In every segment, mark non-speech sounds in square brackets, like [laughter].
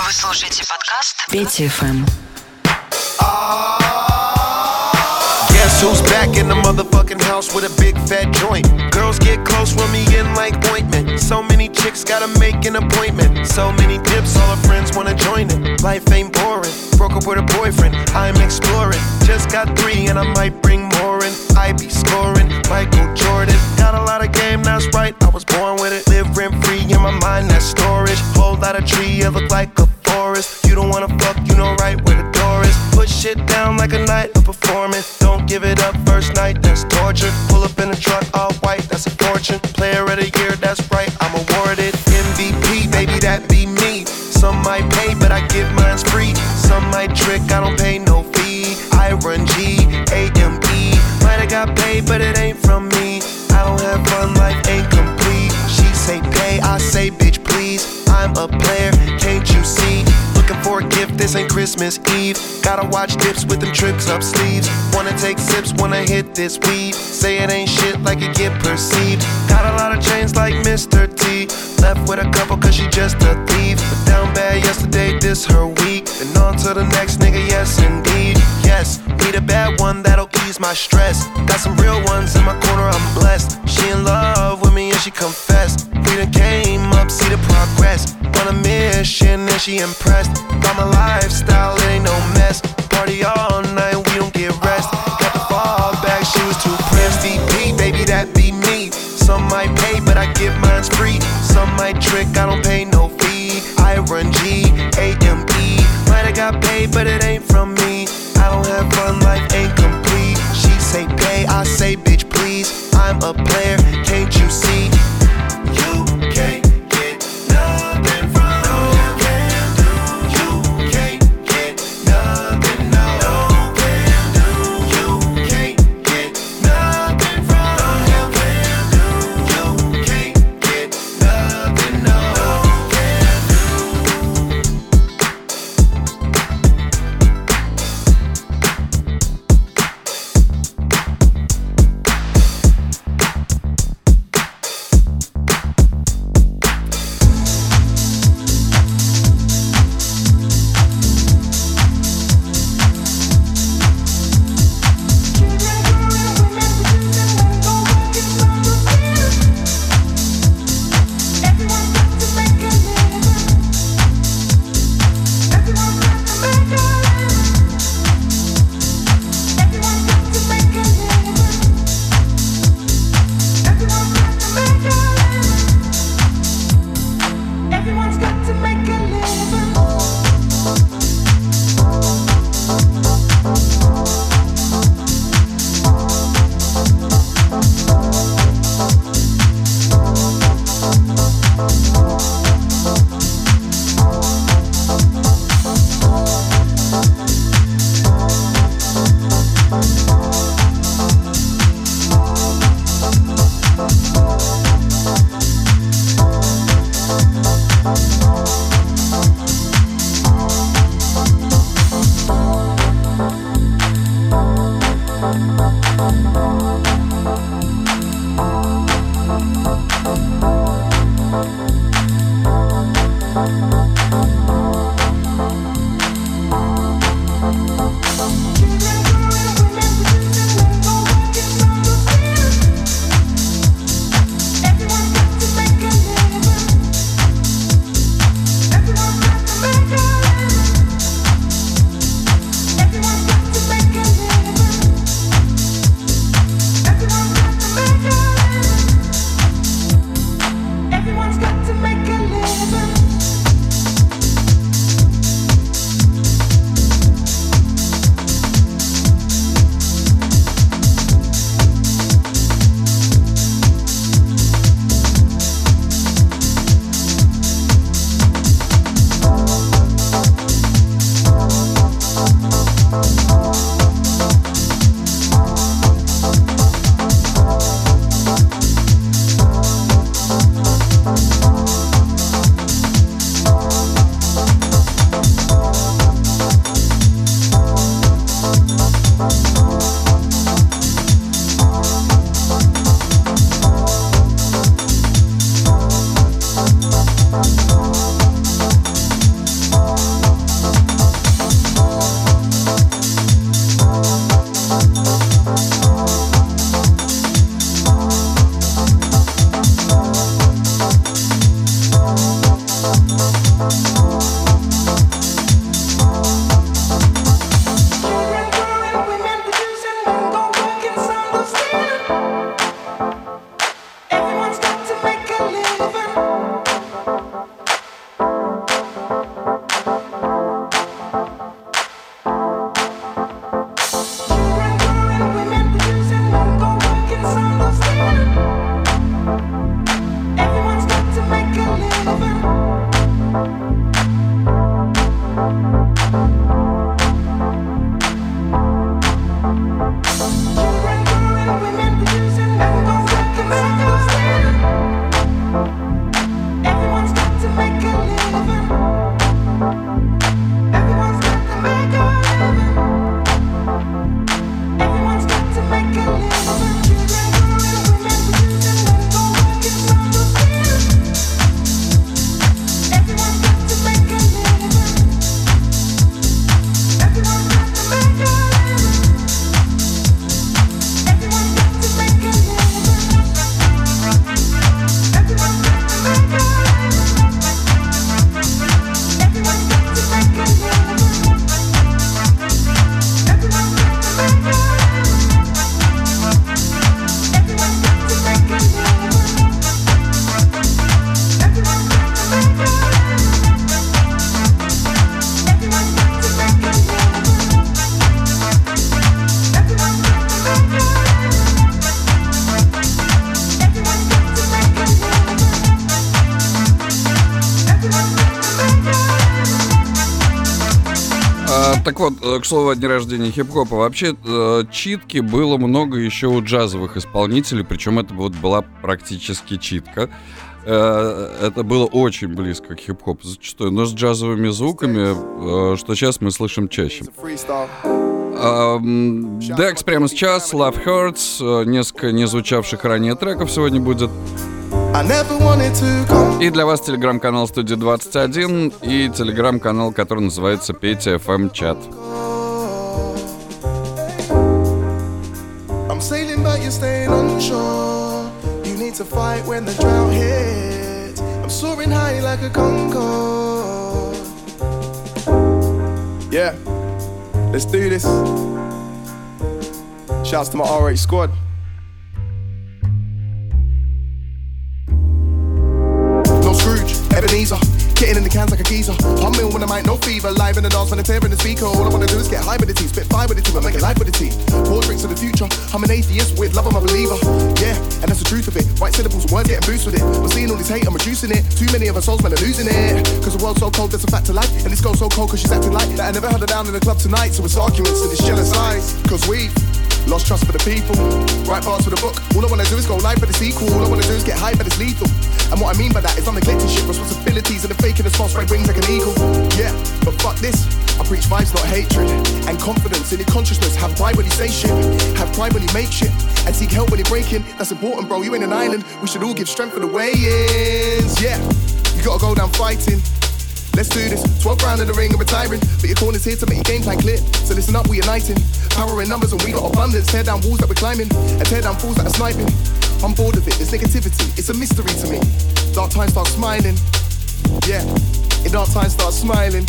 Вы слушаете подкаст Петя ФМ. Guess who's back in the motherfucking house with a big fat joint? Girls get close, rub me in like ointment. So many chicks gotta make an appointment. So many dips, all her friends wanna join it. Life ain't boring. Broke up with a boyfriend, I'm exploring. Just got three and I might bring more in. I be scoring, Michael Jordan. Got a lot of game, that's right. was born with it. Live rent free in my mind, that's storage. Whole lot of tree, it look like a forest. You don't wanna fuck, you know right where the door is. Put shit down like a night of performance. Don't give it up first night, that's torture. Pull up in a truck all white, that's a fortune. Player of the year, that's right, I'm awarded. MVP, baby, that be me. Some might pay, but I get mine's free. Some might trick, I don't pay no fee. I run G, A M E. Might have got paid, but it ain't from me. I don't have fun, life A player, can't you see? Looking for a gift, this ain't Christmas Eve. Gotta watch dips with them tricks up sleeves. Wanna take sips, wanna hit this weed. Say it ain't shit like it get perceived. Got a lot of chains like Mr. T. Left with a couple cause she just a thief. But down bad yesterday, this her week. And on to the next nigga, yes indeed. Yes, need a bad one that'll ease my stress. Got some real ones in my corner, I'm blessed. She in love with me she confessed. We done came up, see the progress. On a mission and she impressed. By my lifestyle, it ain't no mess. Party all night, we don't get rest. Got the fall back, she was too pressed. Baby, that be me. Some might pay, but I give mine's free. Some might trick, I don't pay no fee. I run G, A M. Might have got paid, but it ain't from me. I don't have fun, life ain't complete. She say pay, I say bitch please. I'm a player, can't you see? Слову о дне рождения хип-хопа. Вообще, э, читки было много еще у джазовых исполнителей, причем это вот была практически читка. Э, Это было очень близко к хип-хопу зачастую, но с джазовыми звуками, э, что сейчас мы слышим чаще. Декс прямо сейчас, Love Hurts, несколько не звучавших ранее треков сегодня будет. И для вас телеграм-канал Студия 21 и телеграм-канал, который называется Петя FM Чат. To my RH squad. No Scrooge, Ebenezer. Getting in the cans like a geezer. Humming when I might no fever. Live in the dance when I'm tearing the speaker. All I wanna do is get high with the tea. Spit fire with the team. I make it live with the tea. Pour drinks of the future. I'm an atheist with love, I'm a believer. Yeah, and that's the truth of it. White syllables words getting boost with it. We're seeing all this hate, I'm reducing it. Too many of our souls, man, are losing it. Cause the world's so cold, there's a fact to life. And this girl's so cold cause she's acting like that. I never had her down in the club tonight. So it's arguments and it's jealous eyes. Cause we've Lost trust for the people. Write parts for the book. All I wanna do is go live for the sequel. All I wanna do is get high, but it's lethal. And what I mean by that is I'm neglecting shit, responsibilities, and the faking the small spread wings like an eagle. Yeah, but fuck this. I preach vibes, not hatred. And confidence in your consciousness. Have pride when you say shit. Have pride when you make shit. And seek help when you're breaking. That's important, bro. You ain't an island. We should all give strength for the way-ins. Yeah, you gotta go down fighting. Let's do this. 12 round in the ring and retiring. But your corner's here to make your game plan clear. So listen up, we're uniting. Power in numbers and we got abundance. Tear down walls that we're climbing. And tear down fools that are sniping. I'm bored of it, there's negativity. It's a mystery to me. Dark times start smiling. Yeah, in dark times start smiling.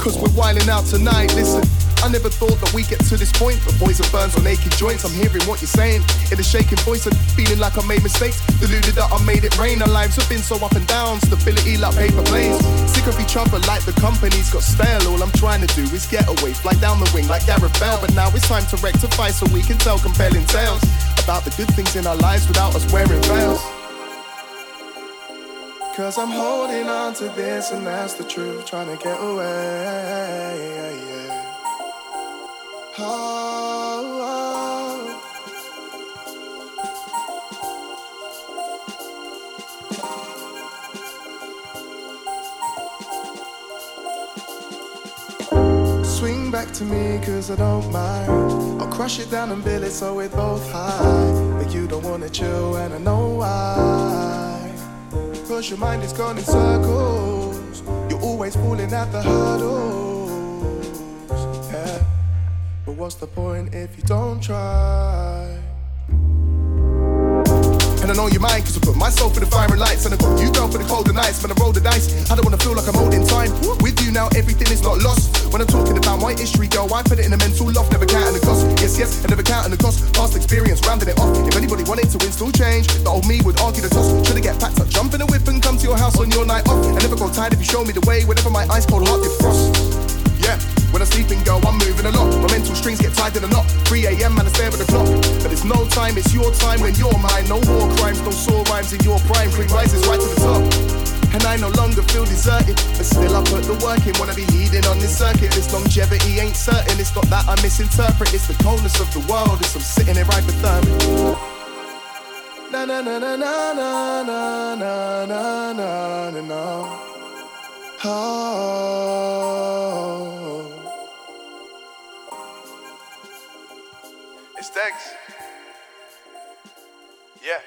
Cause we're wilding out tonight. Listen, I never thought that we get to this point. But poison burns on aching joints. I'm hearing what you're saying. In a shaking voice and feeling like I made mistakes. Deluded that I made it rain. Our lives have been so up and down. Stability like paper planes. Sick of each other like the company's got stale. All I'm trying to do is get away. Fly down the wing like Gareth Bale. But now it's time to rectify so we can tell compelling tales. About the good things in our lives without us wearing veils. Cause I'm holding on to this and that's the truth. Trying to get away. Oh, oh, oh. Swing back to me cause I don't mind. I'll crush it down and build it so we're both high. But you don't wanna chill and I know why. Cause your mind is gone in circles. You're always falling at the hurdles. But what's the point if you don't try? And I know your mind, cause I put myself for the fire and lights. And I got you down for the colder nights. When I roll the dice, I don't wanna feel like I'm old in time. With you now, everything is not lost. When I'm talking about my history, girl, I put it in a mental loft, never counting the cost. Yes, yes, I never counting the cost. Past experience, rounding it off. If anybody wanted to install change, the old me would argue the toss. Should I get packed up, jump in a whip and come to your house on your night off? I never got tired if you show me the way, whenever my ice cold heart defrost. Yeah, when I'm sleeping, girl, I'm moving a lot. My mental strings get tied in a knot. 3 a.m. man, I stare at the clock. But it's no time, it's your time when you're mine. No war crimes, no sore rhymes in your prime. Cream rises right to the top. And I no longer feel deserted, but still I put the work in. Wanna be leading on this circuit. This longevity ain't certain. It's not that I misinterpret. It's the coldness of the world. It's I'm sitting here hypothermic. Na na na na na na na na na na na. Oh. Dex. Yeah.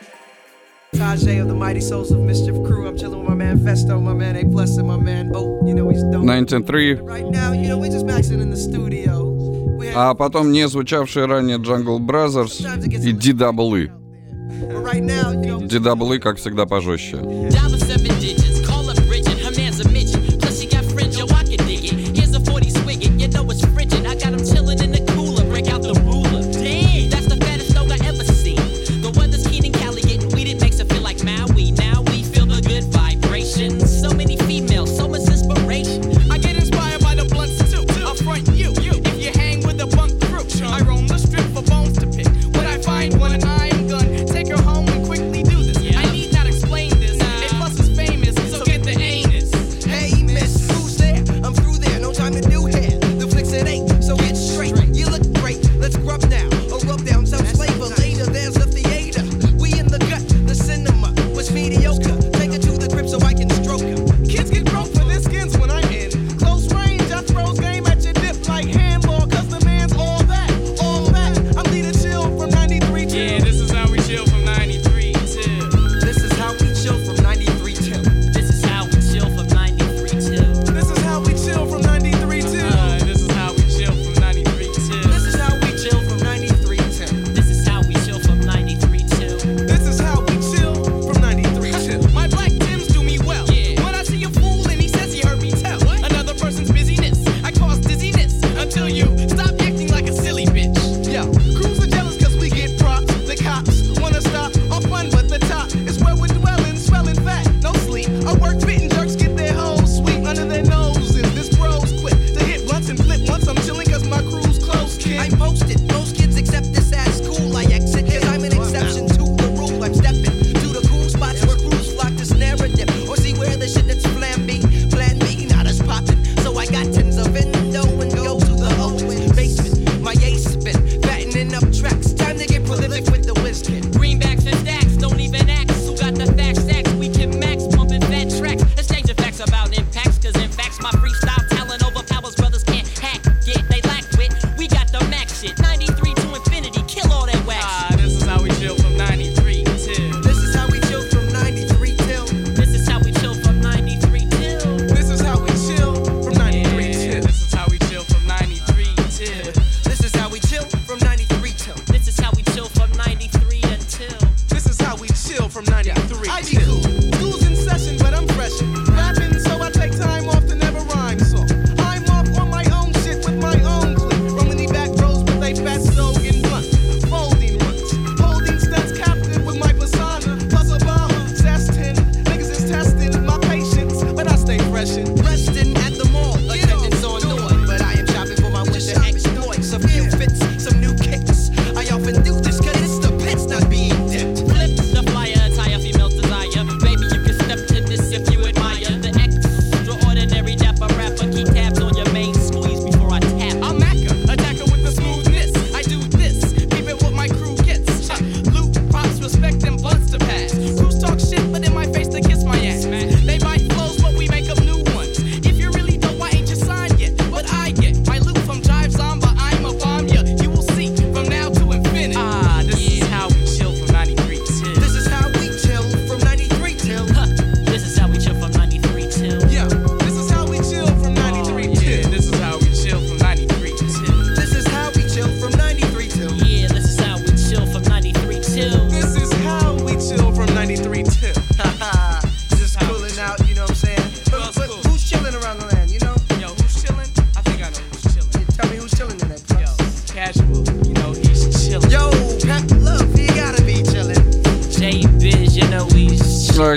Tajay of the Mighty Souls of Mischief crew. I'm chilling with my man Festo, my man A Plus, and my man Oh, you know he's dope. 19.3. Right now, you know, we're just maxing in the studio. А потом не звучавшие ранее Jungle Brothers и DWE. But right now, you know, DWE, как всегда, пожестче.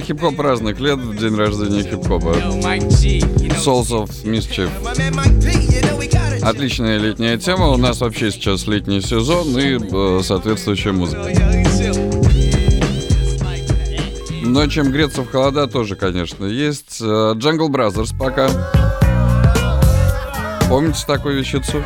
Хип-хоп разных лет, день рождения хип-хопа. Souls of Mischief. Отличная летняя тема. У нас вообще сейчас летний сезон и э, соответствующая музыка. Но чем греться в холода тоже, конечно, есть. Э, Jungle Brothers пока. Помните такую вещицу?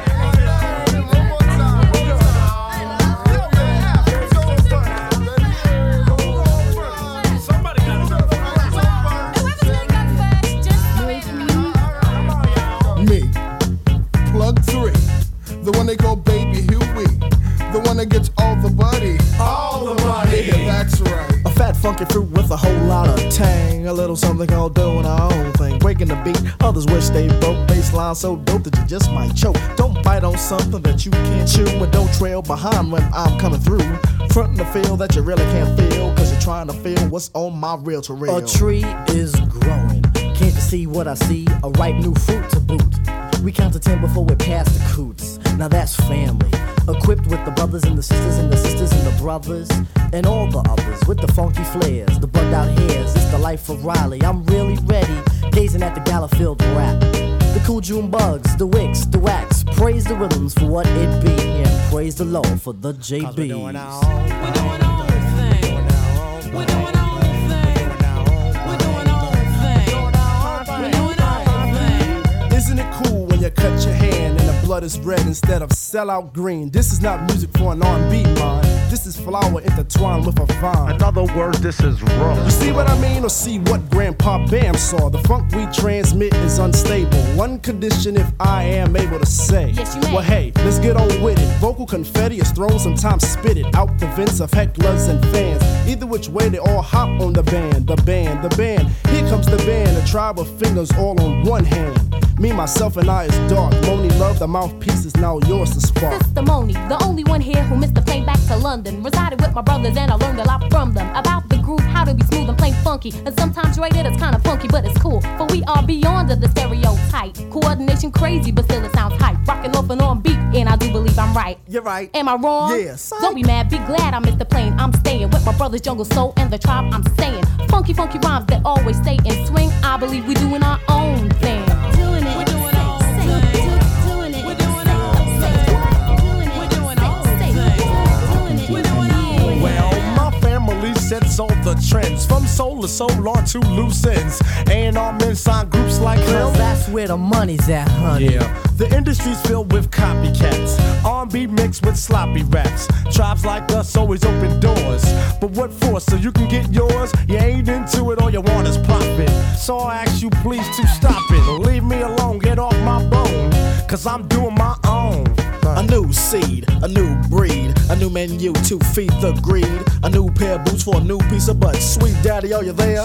Something called doing our own thing. Breaking the beat, others wish they broke. Baseline so dope that you just might choke. Don't bite on something that you can't chew. And don't trail behind when I'm coming through. Frontin' the feel that you really can't feel. Cause you're trying to feel what's on my reel to reel. A tree is growing. Can't you see what I see? A ripe new fruit to boot. We count to ten before we're past the coots. Now that's family. Equipped with the brothers and the sisters and the sisters and the brothers and all the others with the funky flares, the bugged out hairs. It's the life of Riley. I'm really ready, gazing at the gala filled rap. The cool June bugs, the wicks, the wax. Praise the rhythms for what it be, and praise the Lord for the JBs. We're doing our own thing. Isn't it cool when you cut your hand and the blood is red instead of sellout green? This is not music for an R&B mind. This is flower intertwined with a vine. In other words, this is raw. You see what I mean, or see what Grandpa Bam saw? The funk we transmit is unstable. One condition, if I am able to say. Yes, you may. Well, hey, let's get on with it. Vocal confetti is thrown, sometimes spit it out the vents of hecklers and fans. Either which way, they all hop on the band, the band, the band. Here comes the band, a tribe of fingers all on one hand. Me, myself, and I is dark. Monie Love, the mouthpiece is now yours to spark. Sister Moni, the only one here who missed the plane back to London. Resided with my brothers and I learned a lot from them about the groove, how to be smooth and plain funky. And sometimes rated it's kinda funky, but it's cool. For we are beyond the stereotype. Coordination crazy, but still it sounds hype. Rocking off and on beat, and I do believe I'm right. You're right. Am I wrong? Yes. Don't be mad, be glad I missed the plane. I'm staying with my brothers, Jungle Soul, and the tribe I'm staying. Funky, funky rhymes that always stay in swing. I believe we doing our own thing. Trends from soul to soul on to loose ends. A&R men sign groups like them. that's where the money's at, honey. Yeah, the industry's filled with copycats. R&B mixed with sloppy raps. Tribes like us always open doors. But what for? So you can get yours? You ain't into it, all you want is profit. So I ask you please to stop it. Leave me alone, get off my bone. Cause I'm doing. A new seed, a new breed, a new menu to feed the greed. A new pair of boots for a new piece of butt. Sweet daddy, are you there?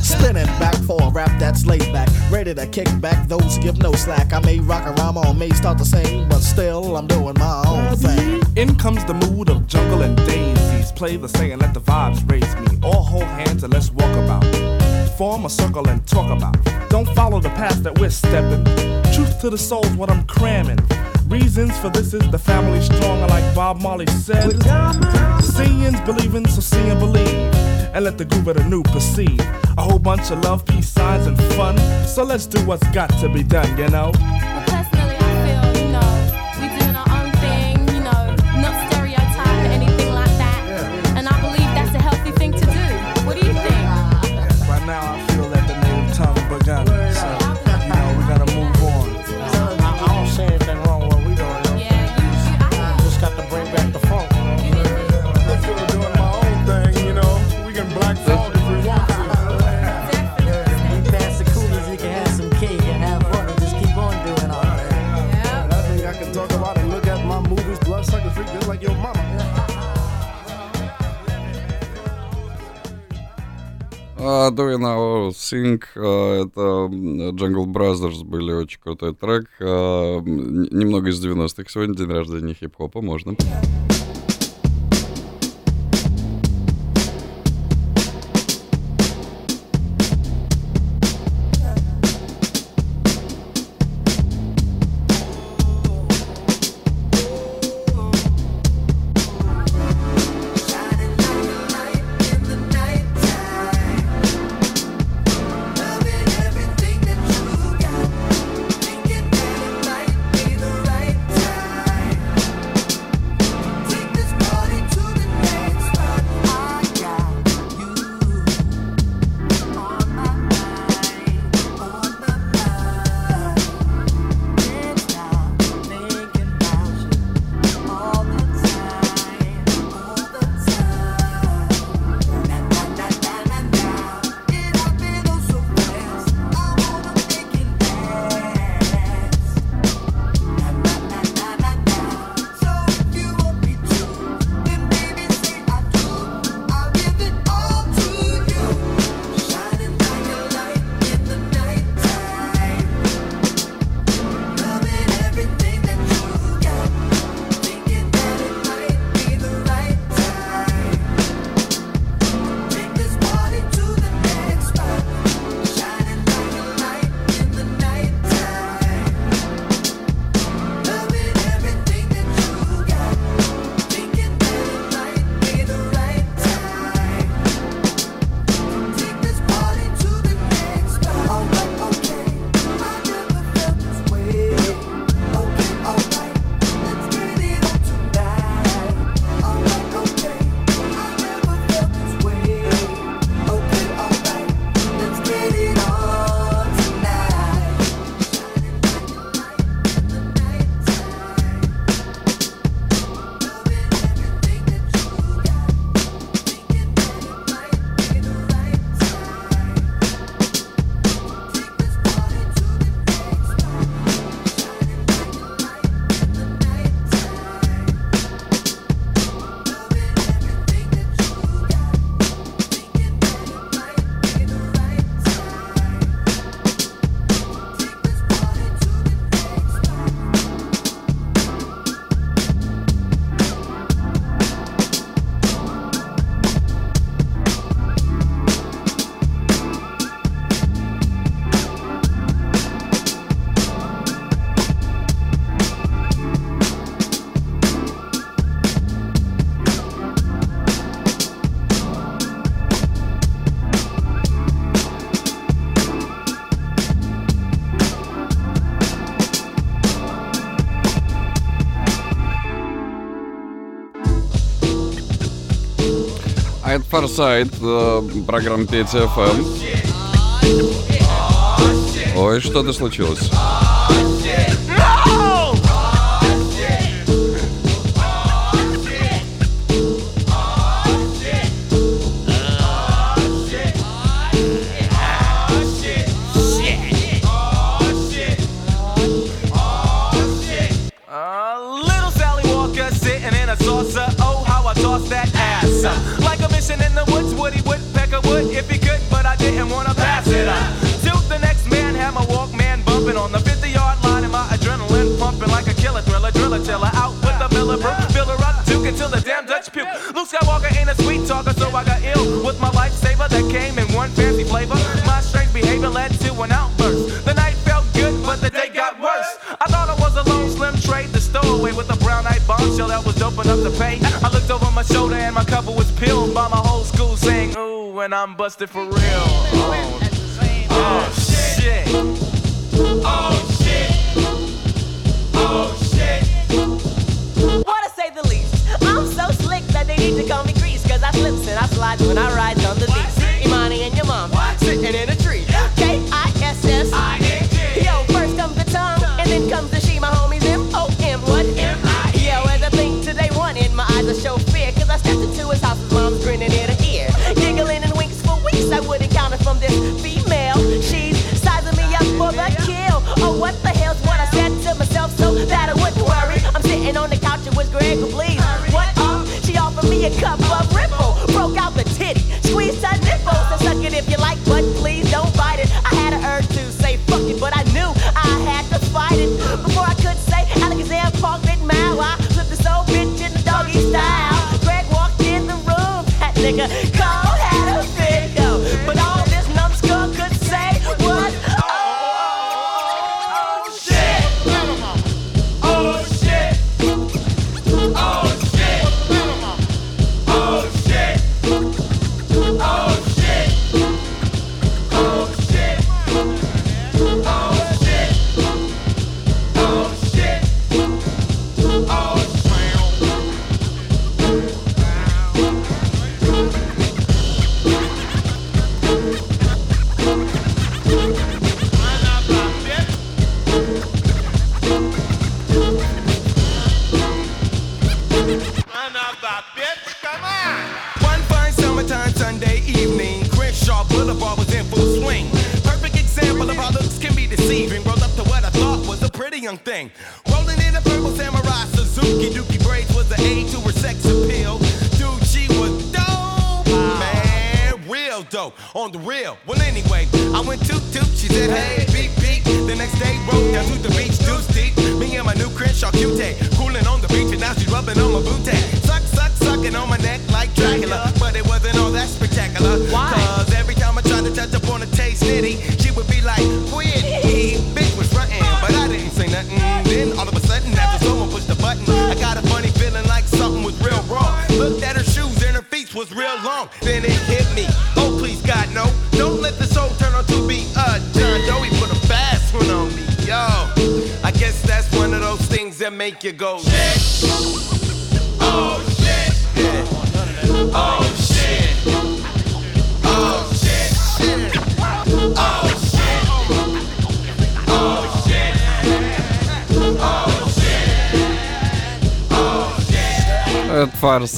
Spinning back for a rap that's laid back. Ready to kick back those who give no slack. I may rock a rhyme or may start to sing, but still I'm doing my own thing. In comes the mood of jungle and daisies. Play the saying, let the vibes raise me. All hold hands and let's walk about. Form a circle and talk about. Don't follow the path that we're stepping. Truth to the soul's what I'm cramming. Reasons for this is the family stronger, like Bob Marley said. Seeing's believing, so see and believe. And let the groove of the new proceed. A whole bunch of love, peace signs, and fun. So let's do what's got to be done, you know? Uh, do You Know Think, это Jungle Brothers были, очень крутой трек, а, немного из 90-х, сегодня день рождения хип-хопа, можно. Yeah. сайт э, программы PTFM. Эм». Ой, что-то случилось. one fancy flavor. My strange behavior led to an outburst. The night felt good, but the day got worse. I thought I was a lone, slim trade, the stowaway with a brown eyed bombshell that was open up to pay. I looked over my shoulder and my cover was peeled by my whole school saying, Ooh, and I'm busted for real. Oh, oh shit. Oh shit. Oh shit. Or to say the least, I'm so slick that they need to call me Grease, cause I slips and I slide when I ride.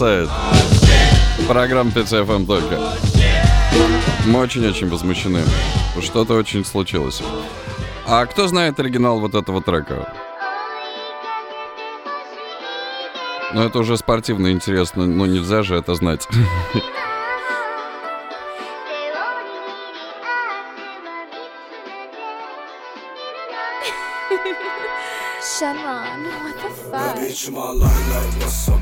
бросает. Программа PCFM эм» только. Мы очень-очень возмущены. Что-то очень случилось. А кто знает оригинал вот этого трека? Ну, это уже спортивно интересно. но нельзя же это знать. [laughs] Sharon, what the fuck?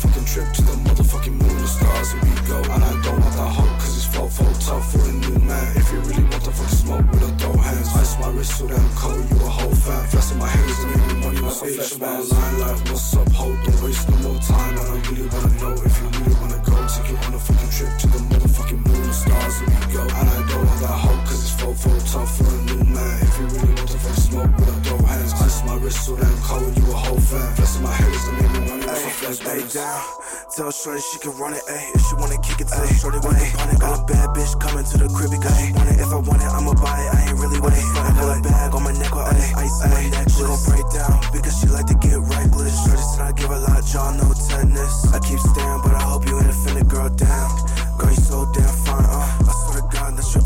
motherfucking trip to the motherfucking moon, the stars, and we go. And I don't want that hope, cause it's fofo tough for a new man. If you really want the fucking smoke, with a throw hands. Ice my wrist so damn cold, you a whole fan. Flashing my hands and making money, my flesh my line. Like, what's up, Hold, Don't waste no more time. And I really wanna know if you really wanna go. Take you on a fucking trip to the motherfucking moon, the stars, and we go. And I don't want that hope, cause it's fofo tough for a new man. If you really want the fucking smoke, with a my wrist so damn cold, you a whole fan. Flexing my haters, I'm making money off a flex Lay down, tell Shorty she can run it, ayy. If she wanna kick it, tell ay, Shorty when they on it. Got a bad bitch coming to the crib because she want it. If I want it, I'ma buy it, I ain't really wait. I got a bag on my neck with ayy. ice on my neck. She gon' break down because she like to get reckless. Shorty said I give a lot, y'all know tennis. I keep staring, but I hope you ain't offended, girl, down. Girl, you so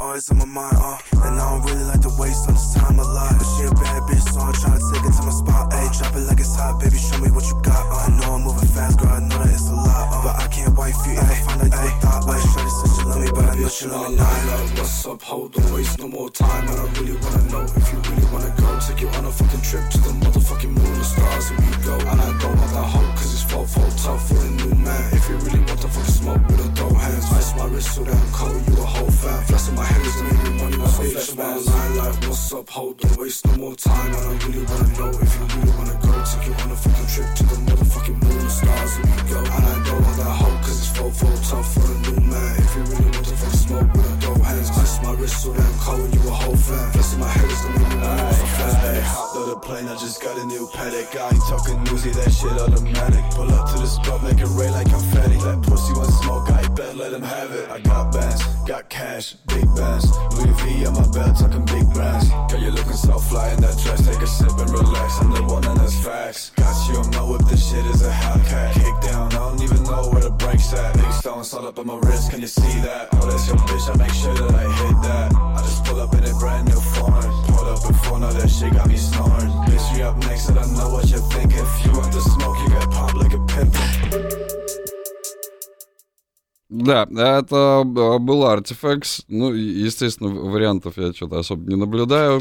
always on my mind, uh. And I don't really like to waste on this time a lot. But she a bad bitch, so I'm tryna take it to my spot, ayy. Drop it like it's hot, baby. Show me what you got, uh. I know I'm moving fast, girl. I know that it's a lot, uh. But I can't wife you if I find out you a thought, like. Shorty said she love me, but I know she love me not. Like, what's up? Hold on, waste no more time. And I really wanna know if you really wanna go. Take you on a fucking trip to the motherfucking moon, the stars, here we go. And I don't want that hoe, cause it's full, full tough for a new man. If you really want to fucking smoke with a my wrist so damn cold, you a whole fan. Flexing my hands make me money, my bitch, man. Line like, what's up? Hold on, waste no more time. And I really wanna know if you really wanna go. Take you on a fucking trip to the motherfucking moon, the stars, here we go. And I don't want that hoe, cause it's full, full tough for a new man. If you really want to fucking smoke with a throw hands, ice my wrist so damn cold, you a whole fan. Flexing my hands make me money, my Hey, hopped on the plane, I just got a new paddock. I ain't talking newsy, that shit automatic. Pull up to the spot, make it rain like confetti. That pussy want smoke, I bet let him have it. I got bands, got cash, big bands. Louis V on my belt, talking big brands. Girl, you looking so fly in that dress, take a sip and relax. I'm the one and that's facts. Got you on my whip, this shit is a Hellcat. Kick down, I don't even know where the brakes at. Big stones all up on my wrist, can you see that? Oh, that's your bitch, I make sure that I hit that. I just pull up in a brand new foreign. Pull up in before, now that shit got me snoring. Bitch, you up next, and I know what you're thinking. If you want the smoke, you got pop like a pimpin'. Да, это э, был Artifacts. Ну, естественно, вариантов я что-то особо не наблюдаю.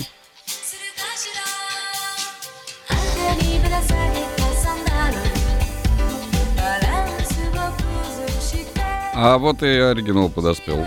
А вот и оригинал подоспел.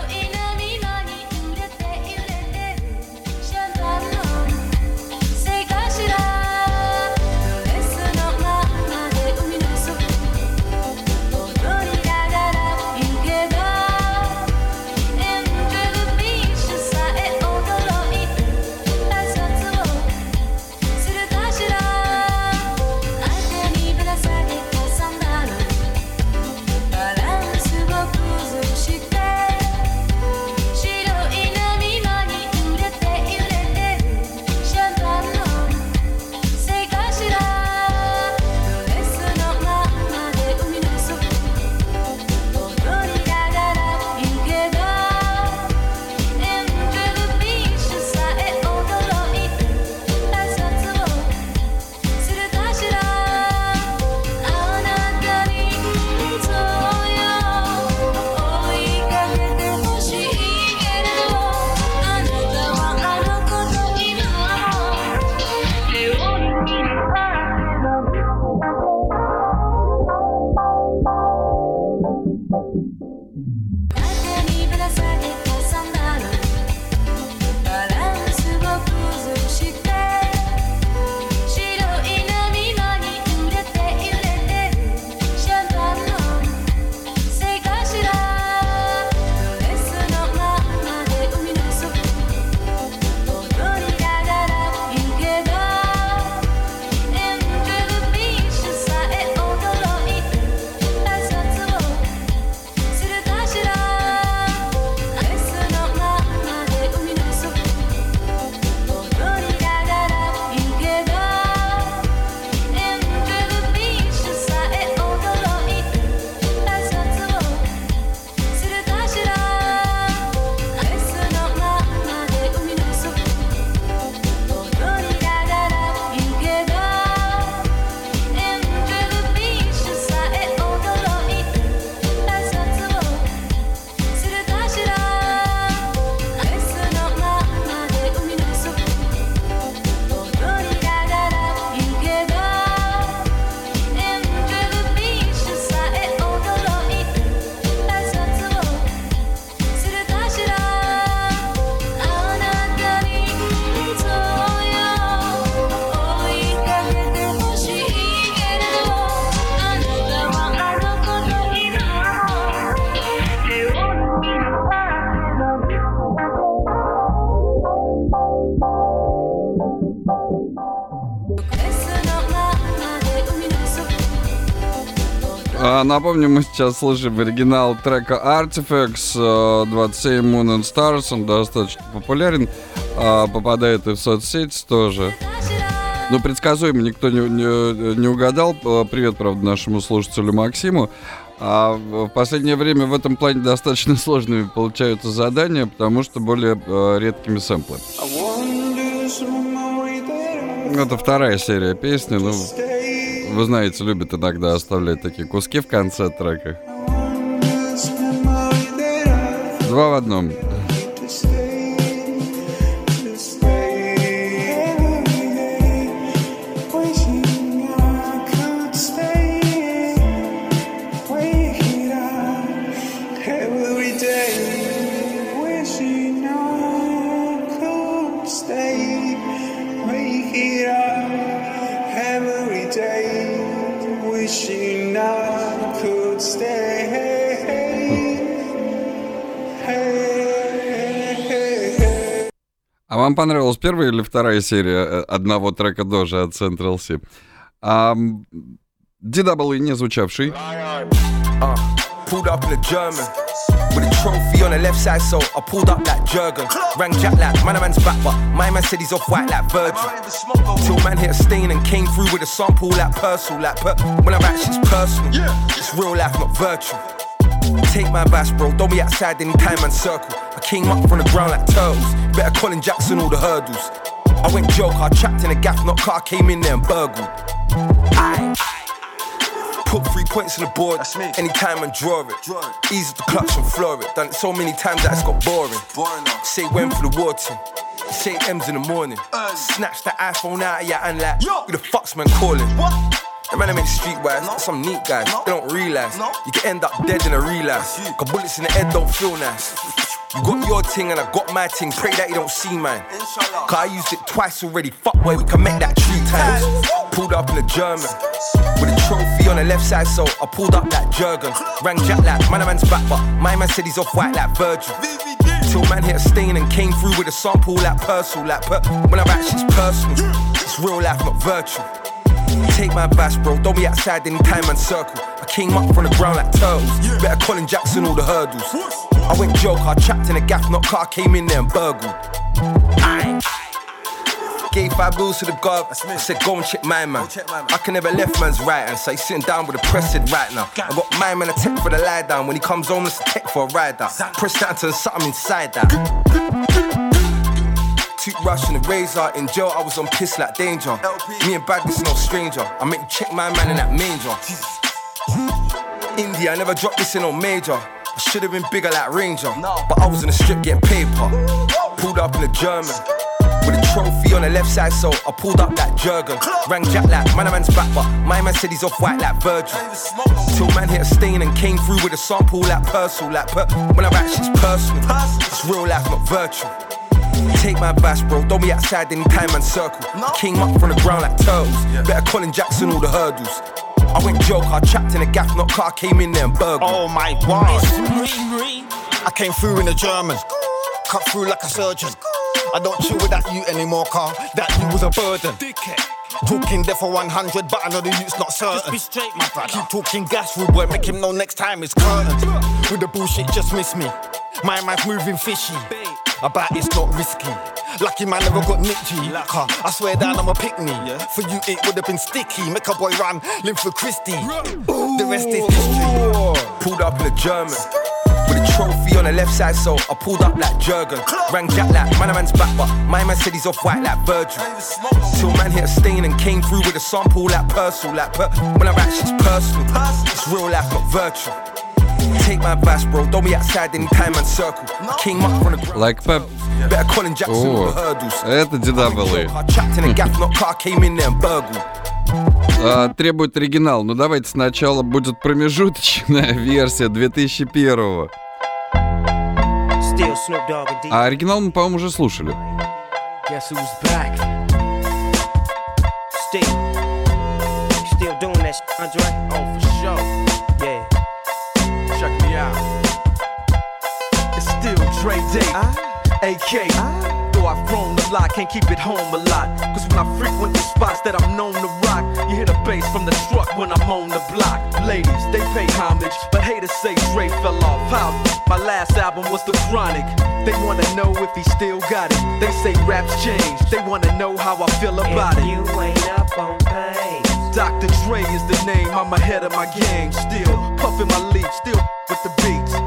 Напомню, мы сейчас слышим оригинал трека Artifacts э, 27 Moon and Stars. Он достаточно популярен. а, Попадает и в соцсети тоже. Ну, предсказуемо никто не, не- не угадал. Э, Привет, правда, нашему слушателю Максиму. А в последнее время в этом плане достаточно [laughs] сложными получаются задания, потому что более э, редкими сэмплы. Это вторая серия песни. Ну, вы знаете, любят иногда оставлять такие куски в конце трека. Два в одном. Вам понравилась первая или вторая серия э, одного трека Дожи от Central C? А, DW не звучавший. Uh, pulled up in a German with a trophy on the left side, so I pulled up like Jurgen. Rang Jack like man, a man's back, but my man said he's off white like Virgil. Till man hit a stain and came through with a sample like Purcell, like per- when I write shit's personal. It's real life, not virtual. Take my bash, bro. Don't be outside any time and circle. I came up from the ground like turtles. Better Colin Jackson all the hurdles. I went joker, trapped in a gaff, not car, came in there and burgled. Aye. Put three points on the board That's me. anytime and draw it. Draw it. Easy to clutch and floor it. Done it so many times that it's got boring. Say when for the war team. Say M's in the morning. Uh, Snatch the iPhone out of your hand like, who the fuck's man calling? The man I make streetwise, some neat guys, they don't realize No. you can end up dead in a relapse. Cause bullets in the head don't feel nice. You got your ting and I got my ting, pray that you don't see mine. Cause I used it twice already, fuck boy, we can make that three times. Pulled up in a German with a trophy on the left side, so I pulled up that Jurgen. Rang Jack like, man, man's back, but my man said he's off white like Virgil. Till man hit a stain and came through with a sample like Purcell, like per- when I write shit's personal. It's real life, not virtual. Take my bash, bro. Don't be outside anytime and circle. I came up from the ground like turtles. Better Colin Jackson all the hurdles. I went joke, I trapped in a gaff, not car, came in there and burgled. Aye. Gave five bills to the guard. I said, go and check my man. check my I can never left man's right hand, so he's sitting down with a press it right now. I got my man a tech for the lie down. When he comes home, it's a tech for a ride out. Press until there's something inside that. Toothbrush and a razor. In jail, I was on piss like danger. Me and Badness no stranger. I make you check my man in that manger. Hmm. India, I never dropped this in no major. I should have been bigger like Ranger. But I was in the strip getting paper. Pulled up in a German. With a trophy on the left side, so I pulled up that Jurgen. Rang Jack like, man, man's back, but my man said he's off white like Virgil. Till man hit a stain and came through with a sample like Purcell, like per- when I write shit's personal. It's real life, not virtual. Take my bash, bro. Don't be outside anytime and circle. I came up from the ground like turtles. Better Colin Jackson all the hurdles. I went joker, trapped in a gaff, not car, came in there and burgled. Oh my god. I came through in a German. Cut through like a surgeon. I don't chill with that you anymore, car. That you was a burden. Talking there for 100, but I know the youth's not certain. Just be straight, my brother. Keep talking gas, rude boy, make him know next time it's curtains. With the bullshit, just miss me. My mind's moving fishy. About it's not risky. Lucky man never got Nick G. Car, I swear down I'm a pick me. For you it would have been sticky. Make a boy run, live for Christie. The rest is history. Pulled up in a German. With a trophy on the left side, so I pulled up like Jurgen. Rang Jack like, man, man's back, but my man said he's off white like Virgil. Till man hit a stain and came through with a sample like Purcell, like per- when I write shit's personal. It's real life, not virtual. Like Pep. О, это дедабелы. А, требует оригинал. Ну давайте сначала будет промежуточная [laughs] версия 2001 а оригинал мы, по-моему, уже слушали. Still. Doing that shit, AK, Although I've grown a lot, can't keep it home a lot. Cause when I frequent the spots that I'm known to rock, you hear the bass from the truck when I'm on the block. Ladies, they pay homage, but haters say Dre fell off. How? My last album was The Chronic. They wanna know if he still got it. They say raps change. They wanna know how I feel about it. You ain't up on pain. Dr. Dre is the name. I'm ahead of my game. Still puffing my leaf. Still with the beats.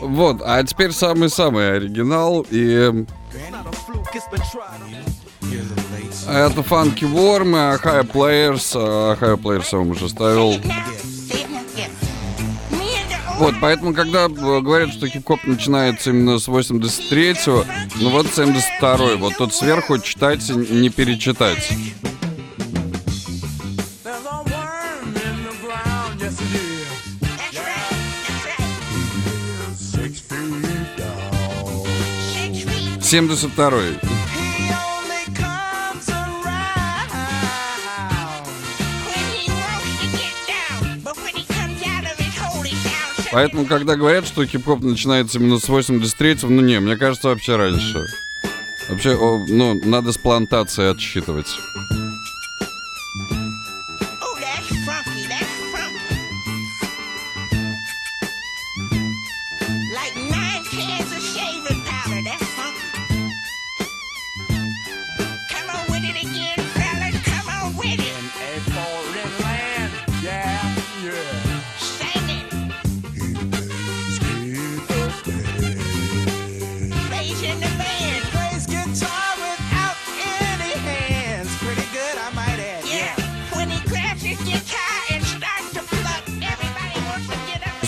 Вот, а теперь самый-самый оригинал. И это Funky Worm High Players. High Players я вам уже ставил. Вот, поэтому, когда э, говорят, что хип-хоп начинается именно с 83-го, ну вот 72-й, вот тут сверху читать не перечитать. Семьдесят второй. Поэтому, когда говорят, что хип-хоп начинается именно с 83-го, ну не, мне кажется, вообще раньше. Вообще, ну, надо с плантации отсчитывать.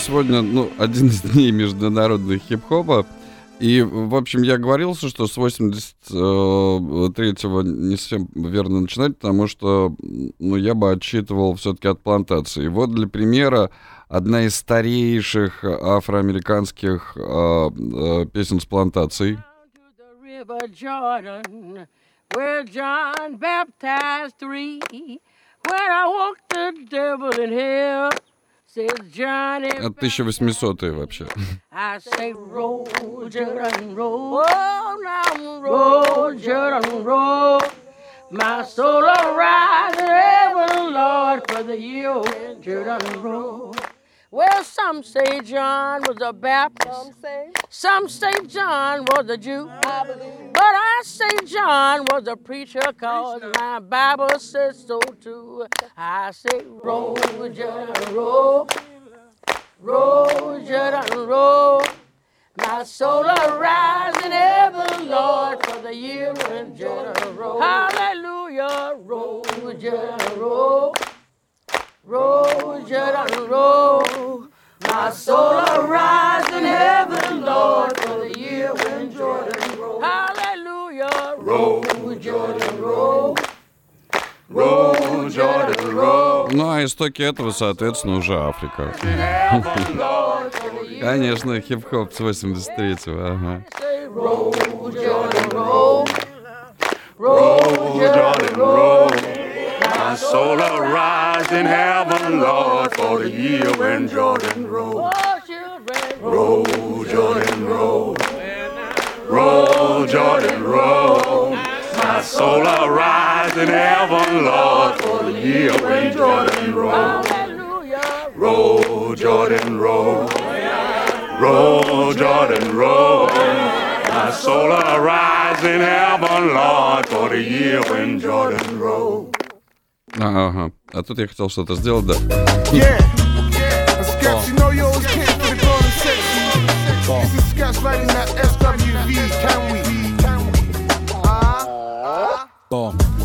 Сегодня, ну, один из дней международного хип-хопа. И, в общем, я говорился, что с 83-го не совсем верно начинать, потому что, ну, я бы отчитывал все-таки от плантации. Вот для примера одна из старейших афроамериканских а, а, песен с плантацией. Where John baptized three. When I walked the devil in hell, says Johnny. Это 1800-е вообще. I say, roll, Jordan, roll. Oh, now roll, Jordan, roll. My soul arise in heaven, Lord, for the year when Jordan roll. Well, some say John was a Baptist. Some say. Some say John was a Jew. I believe. But I say John was a preacher, cause my Bible says so too. I say, roll, Jordan, roll. Roll, Jordan, roll. My soul arise in heaven, Lord, for the year when Jordan roll. Hallelujah, roll, Jordan, roll. Roll, Jordan, roll. My soul arise in heaven, Lord, for the year when Jordan roll. Hallelujah, roll, Jordan, roll. Roll, Jordan, roll. Ну, а истоки этого, соответственно, уже Африка. Конечно, хип-хоп с 83-го, ага. Roll, Jordan, roll. Roll, Jordan, roll. My soul arise in heaven, Lord, for the year when Jordan roll. Oh, roll, Jordan, roll. Roll, Jordan, roll. My soul arise in heaven, Lord, for the year when Jordan roll. Roll, Jordan, roll. Roll, Jordan, roll. My soul arise in heaven, Lord, for the year when Jordan roll. Ага. А тут я хотел что-то сделать, да. Yeah.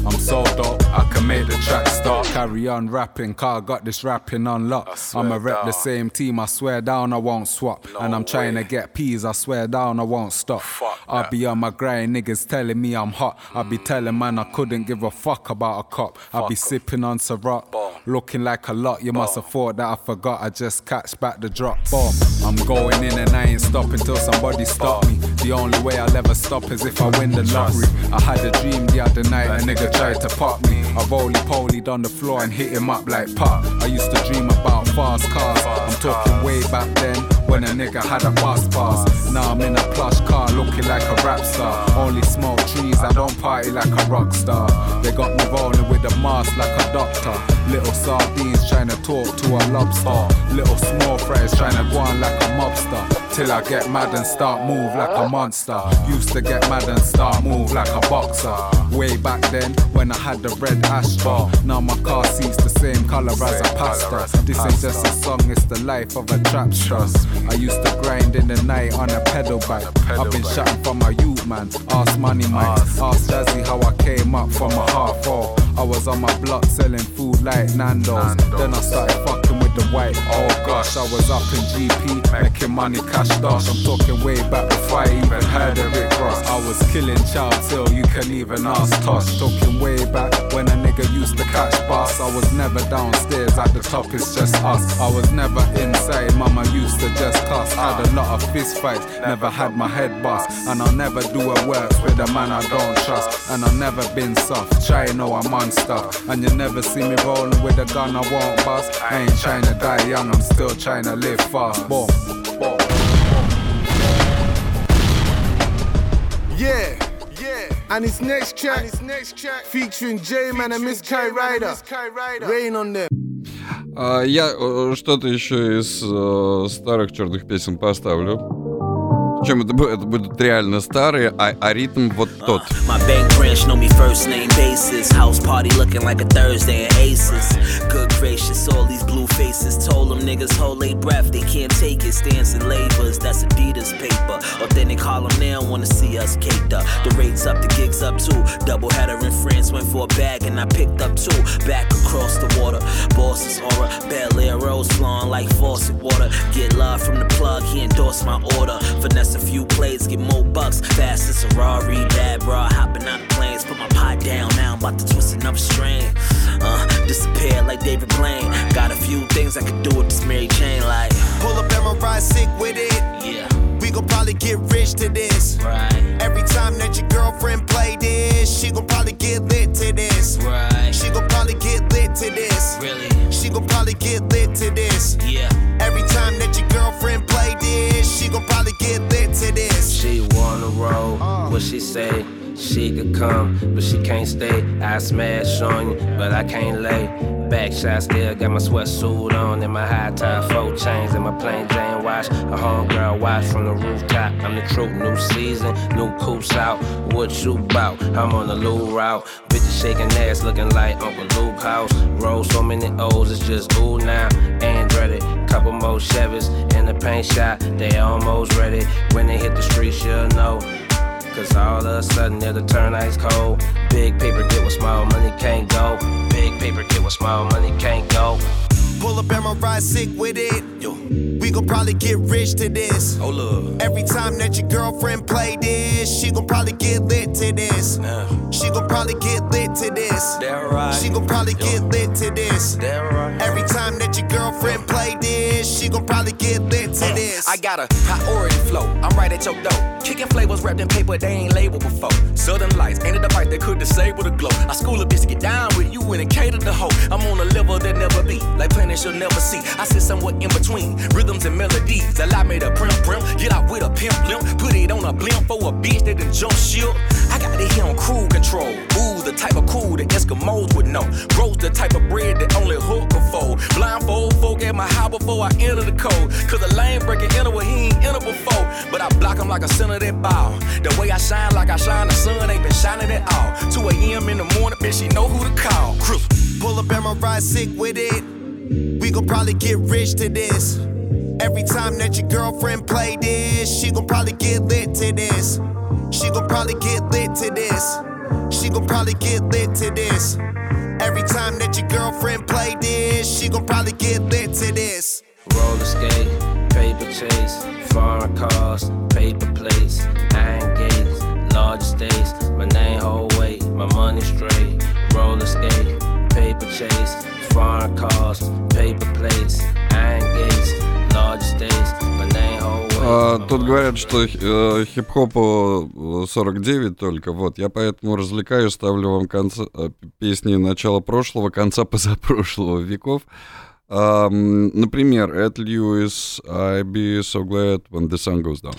A sketch, you know you always came for the golden sexy. This is sketch right in that SWV, can we? Boom. I'm so dope, I can make the track start. Carry on rapping, car got this rapping on lock. I'ma rep the same team, I swear down I won't swap. and I'm trying to get peas, I swear down I won't stop. I'll be on my grind, niggas telling me I'm hot. I'll be telling man I couldn't give a fuck about a cop. I'll be sipping on Ciroc, looking like a lot. You must have thought that I forgot, I just catch back the drop. Boom. I'm going in and I ain't stopping till somebody stop me. The only way I'll ever stop is if I win the lottery. I had a dream the other night, a nigga tried to pop me. I roly polied on the floor and hit him up like pop. I used to dream about fast cars. I'm talking way back then when a nigga had a bus pass. Now I'm in a plush car looking like a rap star. Only smoke trees, I don't party like a rock star. They got me rolling with a mask like a doctor. Little sardines trying to talk to a lobster. Little small fries trying to go on like a mobster. Till I get mad and start move like a monster. Used to get mad and start move like a boxer. Way back then when I had the red Astra. Now my car seats the same color as a pasta. This ain't just a song, it's the life of a trap star. I used to grind in the night on a pedal bike. I've been shouting from my youth man. Ask money man. Ask Jazzy how I came up from a half four. I was on my block selling food like Nando's. Then I started fucking with the white. Oh gosh, I was up in GP making money cash dosh. I'm talking way back before I even heard of Rick Ross. I was killing child till you can even ask Tosh. Talking way back when a nigga used to catch bus. I was never downstairs at the top, it's just us. I was never inside, mama used to just cuss. Had a lot of fist fights, never had my head bust. And I'll never do a works with a man I don't trust. And I've never been soft, try know I'm on stuff. And you never see me rolling with a gun I won't bust. I ain't trying to die young, I'm still trying to live fast. Boom. Boom. Yeah, yeah. And his next track, his next track featuring J-Man and Miss Kai Rider. Rain on them. А, я э, что-то еще из э, старых черных песен поставлю. Причем это, это будут реально старые, а, а ритм вот тот. My gracious, all these blue faces. Told them niggas hold their breath, they can't take it. Stands and labors, that's Adidas paper. Authentic Harlem now wanna see us caked up. The rates up, the gigs up too. Double header in France, went for a bag and I picked up two. Back across the water, Boston's aura. Bel Air rose flowing like faucet water. Get love from the plug, he endorsed my order. Finesse a few plays, get more bucks. Fast as Ferrari, bad bra, hopping the planes. Put my pot down, now I'm about to twist another string. Uh, disappear like David Blaine. Got a few things I could do with this Mary Chain, like. Pull up and ride sick with it. Yeah. We gon' probably get rich to this. Right. Every time that your girlfriend play this, she gon' probably get lit to this. Right. She gon' probably get lit to this. Really? She gon' probably get lit to this. Yeah. Every time that your girlfriend play this, she gon' probably get lit to this. She wanna roll, uh. what she say? She could come, but she can't stay. I smash on you, but I can't lay. Back shot still got my sweatsuit on and my high top four chains and my plain Jane watch. A homegirl watch from the rooftop. I'm the truth, new season, new coops out. What you bout? I'm on the low route. Bitches shaking ass, looking like Uncle Luke house. Roll so many O's, it's just ooh now. Andretti, couple more Chevys in the paint shop. They almost ready. When they hit the streets, you'll know. Cause all of a sudden it'll turn ice cold. Big paper get with small money can't go. Big paper get with small money can't go. Pull up and ride sick with it. We gon' probably get rich to this. Oh, look. Every time that your girlfriend play this, she gon' probably get lit to this. Nah. She gon' probably get lit to this. That right. She gon' probably get lit to this. That right. Every time that your girlfriend play this, she gon' probably get lit to uh, this. I got a priority flow. I'm right at your door. Kicking flavors wrapped in paper they ain't labeled before. Southern lights ain't a device that could disable the glow. I school a bitch to get down with you and it cater the hoe. I'm on a level that never be, like planets you'll never see. I sit somewhere in between rhythms and melodies. Allow me to primp primp, get out with a pimp limp, put it on a blimp for a bitch that done jump ship. I got it here on crew control. Ooh, the type of cool that Eskimos would know. Grows the type of bread that only hook can fold. Blindfold folk at my house before I enter the code. Cause the lane breaking enter where he ain't enter before. But I block him like a center that ball. The way I shine like I shine, the sun ain't been shining at all. 2 a.m. in the morning, bitch, she know who to call. Crystal. pull up and my ride sick with it. We gon' probably get rich to this. Every time that your girlfriend play this, she gon' probably get lit to this. She gon' probably get lit to this. She gon' probably get lit to this. Every time that your girlfriend play this, she gon' probably get lit to this. Roller skate, paper chase, foreign cars, paper plates, iron gates, large estates. My name whole weight, my money straight. Roller skate, paper chase, foreign cars, paper plates, iron gates, large name whole weight. А, Тут говорят, что э, хип-хопу э, 49 только, вот, я поэтому развлекаю, ставлю вам конца, э, песни начала прошлого, конца [laughs] позапрошлого веков. Например, Эд Льюис, I be so glad when the sun goes down.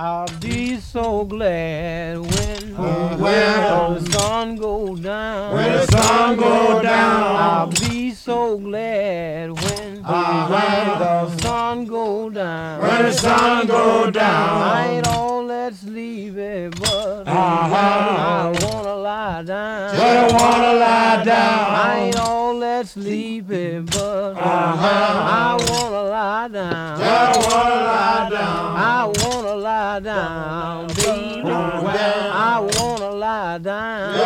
I'll be so glad when, when the sun go down. When the sun go down. I'll be so glad when, Uh-huh. the sun go down. When the sun go down. I ain't all that sleepy, but Uh-huh. I wanna lie down. Just wanna lie down. I ain't all that sleepy, but Uh-huh. I wanna lie down. Just wanna lie down. I lie down, baby. I wanna lie down.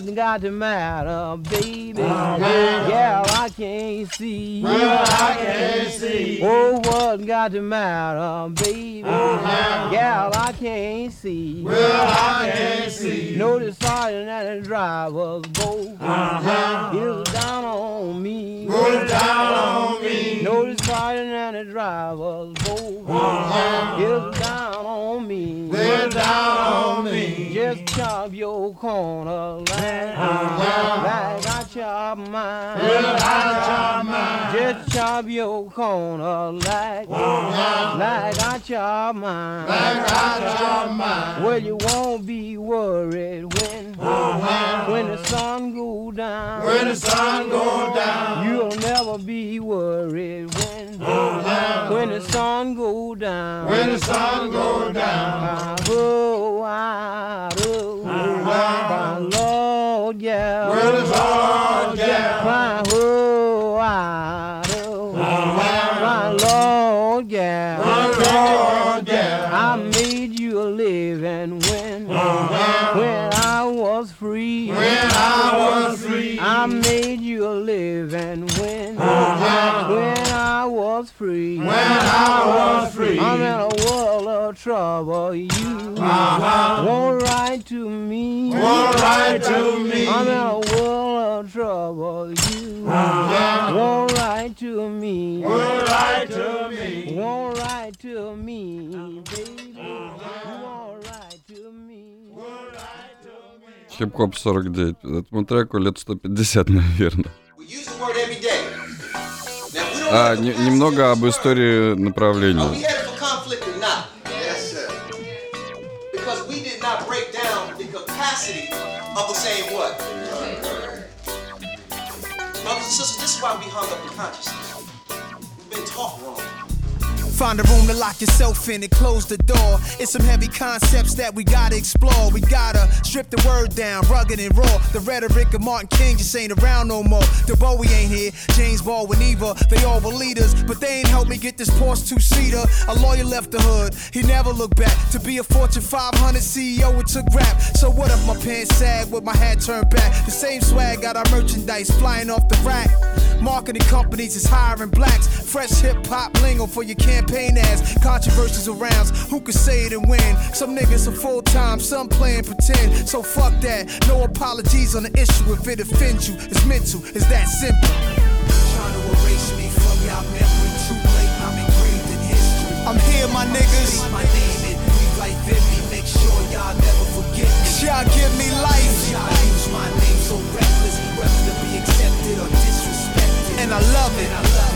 Oh, what got the matter, baby? Yeah, I can't see. Well, I can't see. Oh, what got the matter, baby? Yeah, I can't see. Well, I can't see. Know the sergeant the driver's both Uh-huh. is down on me. Put it down on me. Know the sergeant the driver's both Uh-huh. is down on me. They're down on me. Just chop your corner like, Uh-huh. like I chop mine. Well, I chop mine. Just chop your corner like, Uh-huh. like I chop mine. Like I chop mine. Well, you won't be worried when, Uh-huh. when the sun go down. When the sun go down. You'll never be worried when, Uh-huh. when the sun go down. When the sun go down. I go out, oh, my Lord, yeah. Well, it's hard, yeah. My oh, out, oh, my Lord, yeah. My Lord, yeah. I made you a living when, when I was free. When I was free. I made you a living when, when I was free. When I was free. I'm in a world of trouble. You Uh-huh. won't write to me. Won't write to me. I'm in a world of trouble. You Uh-huh. won't write to me. Won't write to me. Won't write to me, baby. You won't write to me. Хип-хоп 49. Этому треку лет 150, наверное. Use the word every А, не- немного об истории направления. Find a room to lock yourself in and close the door. It's some heavy concepts that we gotta explore. We gotta strip the word down, rugged and raw. The rhetoric of Martin King just ain't around no more. The Bowie ain't here, James Baldwin either. They all were leaders, but they ain't helped me get this Porsche two seater. A lawyer left the hood, he never looked back. To be a Fortune 500 CEO, it took rap. So what if my pants sag with my hat turned back? The same swag got our merchandise flying off the rack. Marketing companies is hiring blacks. Fresh hip hop lingo for your campaign ads. Controversies around. Who could say it and win? Some niggas are full time, some playing pretend. So fuck that. No apologies on the issue if it offends you. It's mental, it's that simple. Trying to erase me from your memory too late. I'm engraved in history. I'm here, my niggas. my name and breathe life. Make sure y'all never forget me. Y'all give me life. Y'all use my name so reckless, And I love it.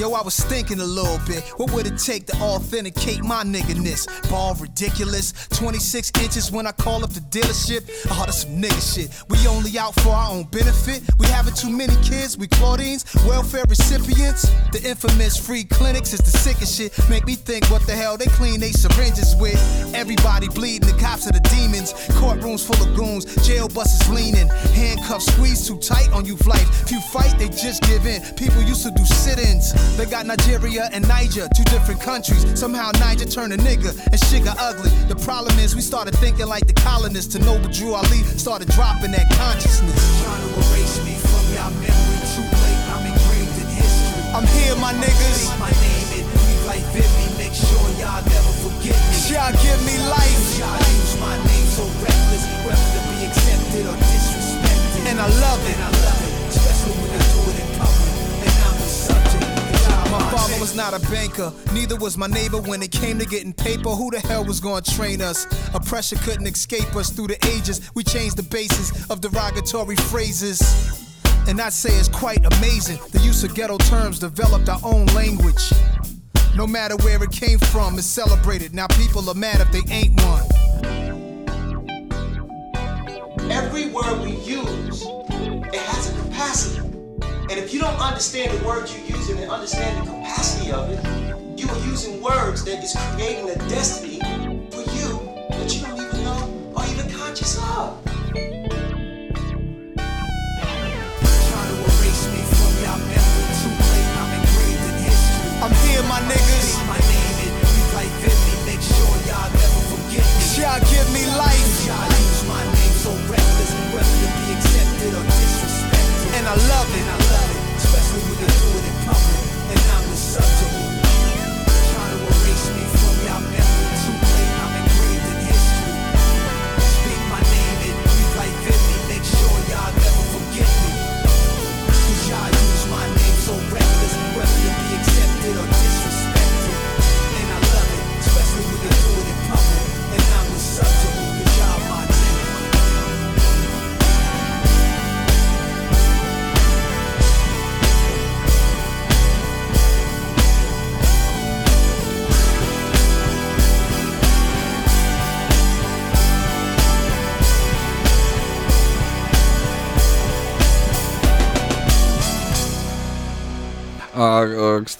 Yo, I was thinking a little bit. What would it take to authenticate my nigga-ness? Ball ridiculous. 26 inches when I call up the dealership. Oh, that's some nigga shit. We only out for our own benefit. We having too many kids. We Claudines, welfare recipients. The infamous free clinics is the sickest shit. Make me think what the hell they clean they syringes with. Everybody bleeding, the cops are the demons. Courtrooms full of goons, jail buses leaning. Handcuffs squeezed too tight on you flight. you fight, they just give in. People used to do sit-ins. They got Nigeria and Niger, two different countries. Somehow Niger turned a nigga and shit got ugly. The problem is we started thinking like the colonists. To Noble Drew Ali started dropping that consciousness. Trying to erase me from y'all memory. Too late, I'm engraved in history. I'm here, my niggas. My name and breathe like Vivi. Make sure y'all never forget me. Y'all give me life. Y'all use my name so reckless, whether to be accepted or disrespected. And I love it. And I love it, father was not a banker, neither was my neighbor when it came to getting paper. Who the hell was gonna train us? Oppression couldn't escape us through the ages. We changed the basis of derogatory phrases. And I'd say it's quite amazing. The use of ghetto terms developed our own language. No matter where it came from, it's celebrated. Now people are mad if they ain't one. Every word we use, it has a capacity. And if you don't understand the word you're using and understand the capacity of it, you are using words that is creating a destiny for you that you don't even know or even conscious of. I'm here, my niggas. my name and breathe like Make sure y'all never forget me. Y'all give me life. Y'all use my name so reckless, whether to be accepted or disrespected. And I love it. And I love it,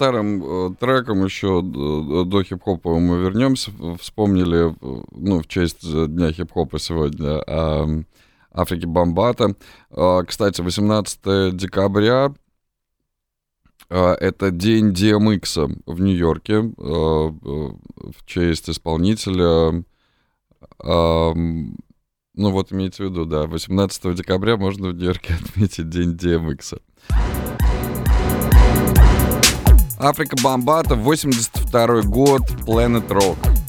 старым э, трекам еще д- до хип-хопа мы вернемся. Вспомнили, э, ну, в честь э, Дня хип-хопа сегодня Африки Бомбата. А, Кстати, 18 декабря а, это день DMX в Нью-Йорке э, э, в честь исполнителя. Ну вот имейте в виду, да, 18 декабря можно в Нью-Йорке [laughs] отметить день DMX. Африка Бомбата, 82 год, Planet Rock.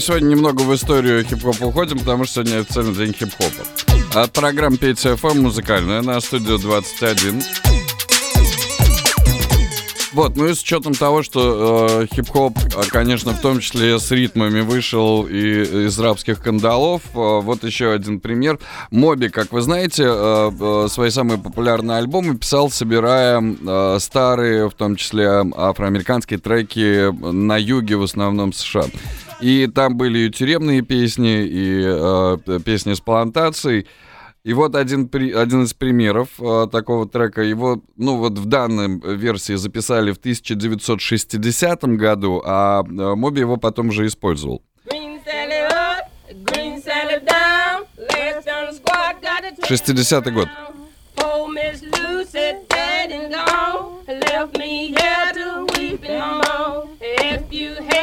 Сегодня немного в историю хип-хопа уходим, потому что сегодня официальный день хип-хопа. От программ Петя музыкальная на студию 21. Вот, ну и с учетом того, что э, хип-хоп, э, конечно, в том числе с ритмами вышел и из рабских кандалов. Э, вот еще один пример. Моби, как вы знаете, э, э, свои самые популярные альбомы писал, собирая э, старые, в том числе афроамериканские треки на юге, в основном США. И там были и тюремные песни, и э, песни с плантацией. И вот один, при- один из примеров э, такого трека. Его, ну вот в данной версии записали в 1960 году, а э, Моби его потом уже использовал. Up, green Sally down. Last on the squad got a 60-й год. Left me here to weep and moan. If you fold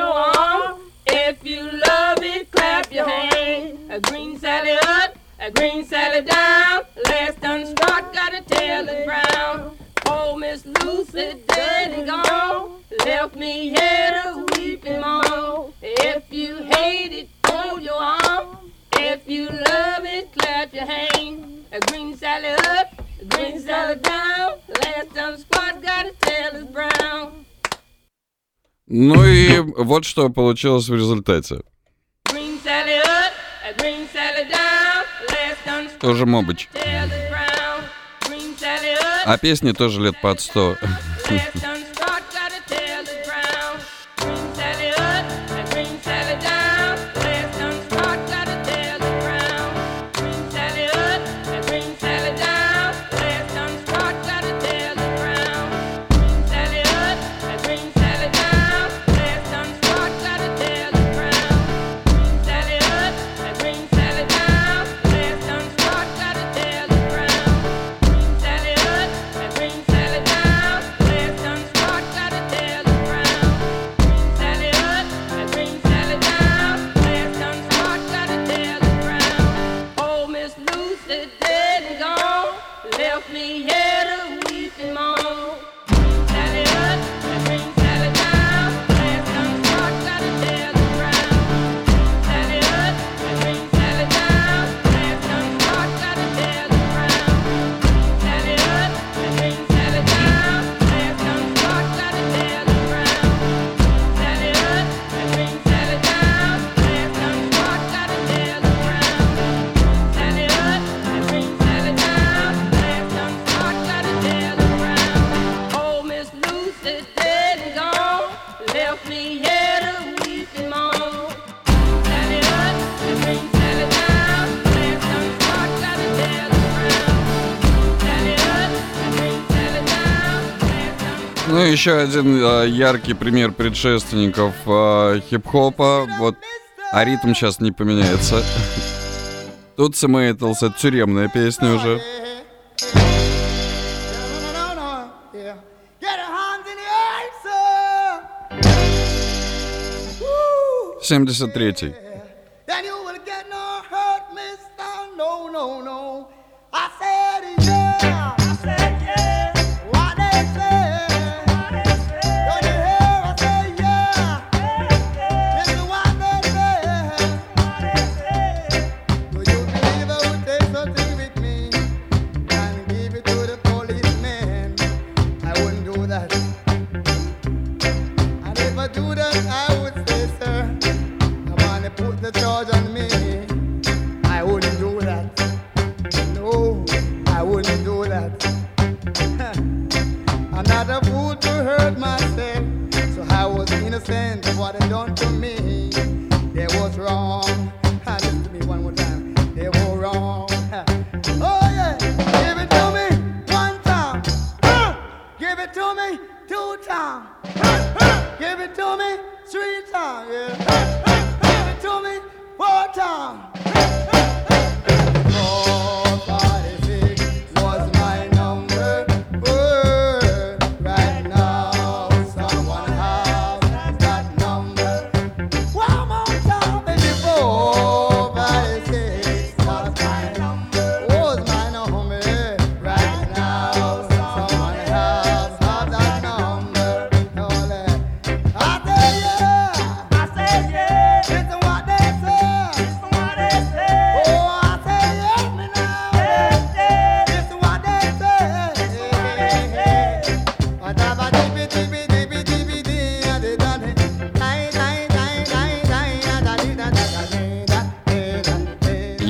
your arm. If you love it, clap your hand. A green Sally up, a green Sally down. Last on the squad got a tail is brown. Poor Miss Lucy dead and gone. Left me here to weep and moan. If you hate it, fold your arm. If you love it, clap your hand. A green salad up, a green salad down. Last time squad got a tail is brown. Ну и вот что получилось в результате. Тоже мобыч. А песни тоже лет под сто. Еще один э, яркий пример предшественников э, хип-хопа. Вот, а ритм сейчас не поменяется. Тут Сэмэйтлс, это тюремная песня уже. Семьдесят третий. Do that, I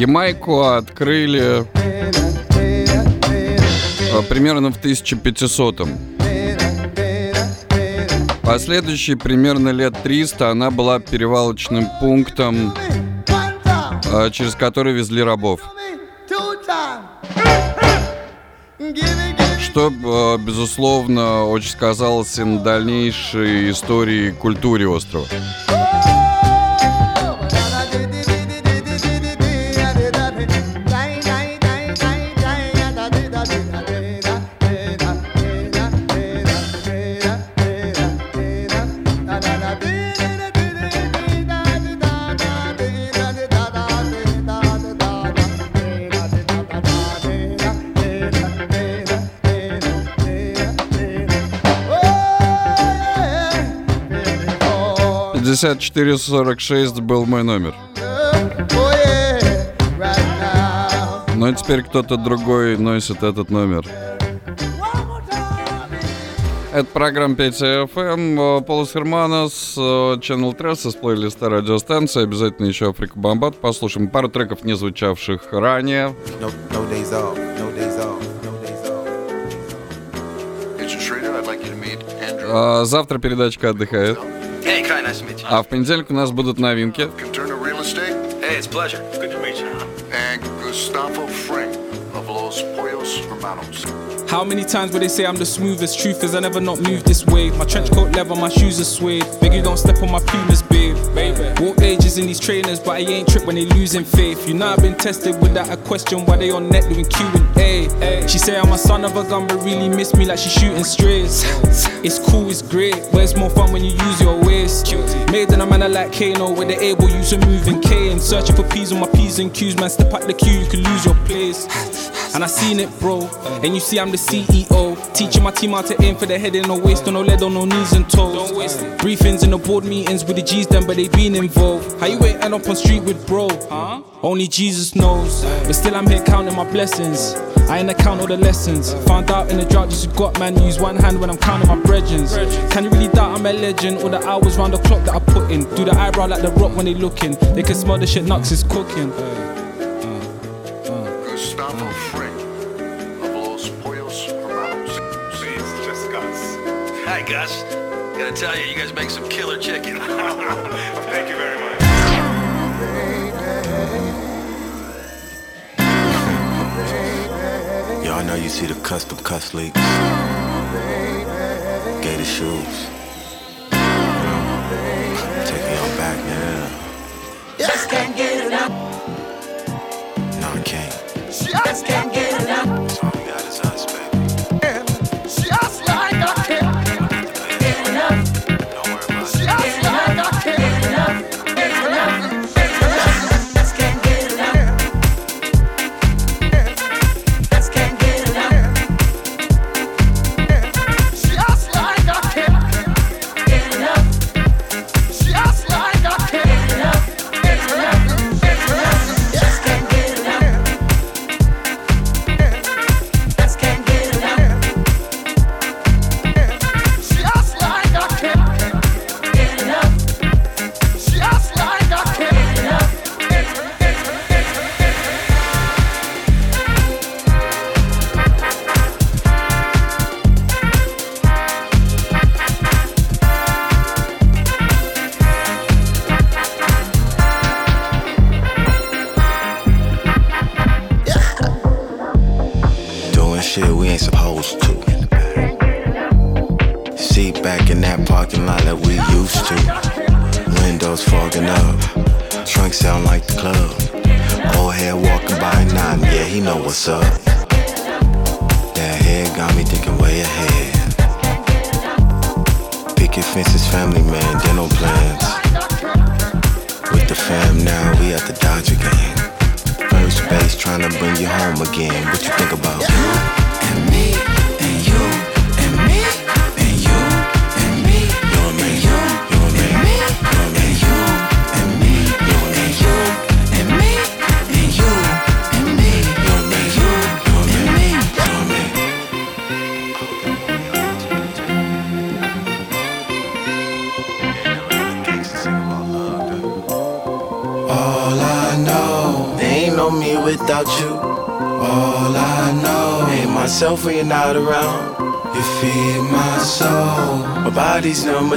Ямайку открыли э, примерно в 1500 -м. Последующие примерно лет 300 она была перевалочным пунктом, э, через который везли рабов. Что, э, безусловно, очень сказалось и на дальнейшей истории и культуре острова. Oh, 5446 был мой номер. Но теперь кто-то другой носит этот номер. Это программа 5 FM, Полос Херманос, Channel Тресса с плейлиста радиостанции. Обязательно еще Африка Бомбат. Послушаем пару треков, не звучавших ранее. No, no days off, no days off. А, Завтра передачка отдыхает. А в понедельник у нас будут новинки. How many times will they say I'm the smoothest? Truth is, I never not moved this way. My trench coat leather, my shoes are suede. Beg you don't step on my pumas, babe. Walk ages in these trainers, but I ain't trip when they losing faith. You know I've been tested without a question why they on net doing Q and A. She say I'm a son of a gun, but really miss me like she shooting strays. It's cool, it's great, but it's more fun when you use your waist. Made in a manner like Kano, where they able use a moving cane. Searching for P's on my P's and Q's, man. Step out the queue, you can lose your place. And I seen it, bro. And you see, I'm the CEO. Teaching my team how to aim for the head and no waist, on no lead, on no knees and toes. Briefings in the board meetings with the G's done, but they been involved. How you ain't end up on street with bro? Only Jesus knows. But still, I'm here counting my blessings. I ain't account all the lessons. Found out in the drought, just got man. Use one hand when I'm counting my brethrens. Can you really doubt I'm a legend? All the hours round the clock that I put in. Do the eyebrow like the rock when they looking. They can smell the shit Knucks is cooking. Gus. Gotta tell you, you guys make some killer chicken. [laughs] Thank you very much. Y'all know you see the custom cuss leaks. Gator shoes. Taking y'all back now. Just can't get enough. No, I can't. Just can't get enough.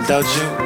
without you.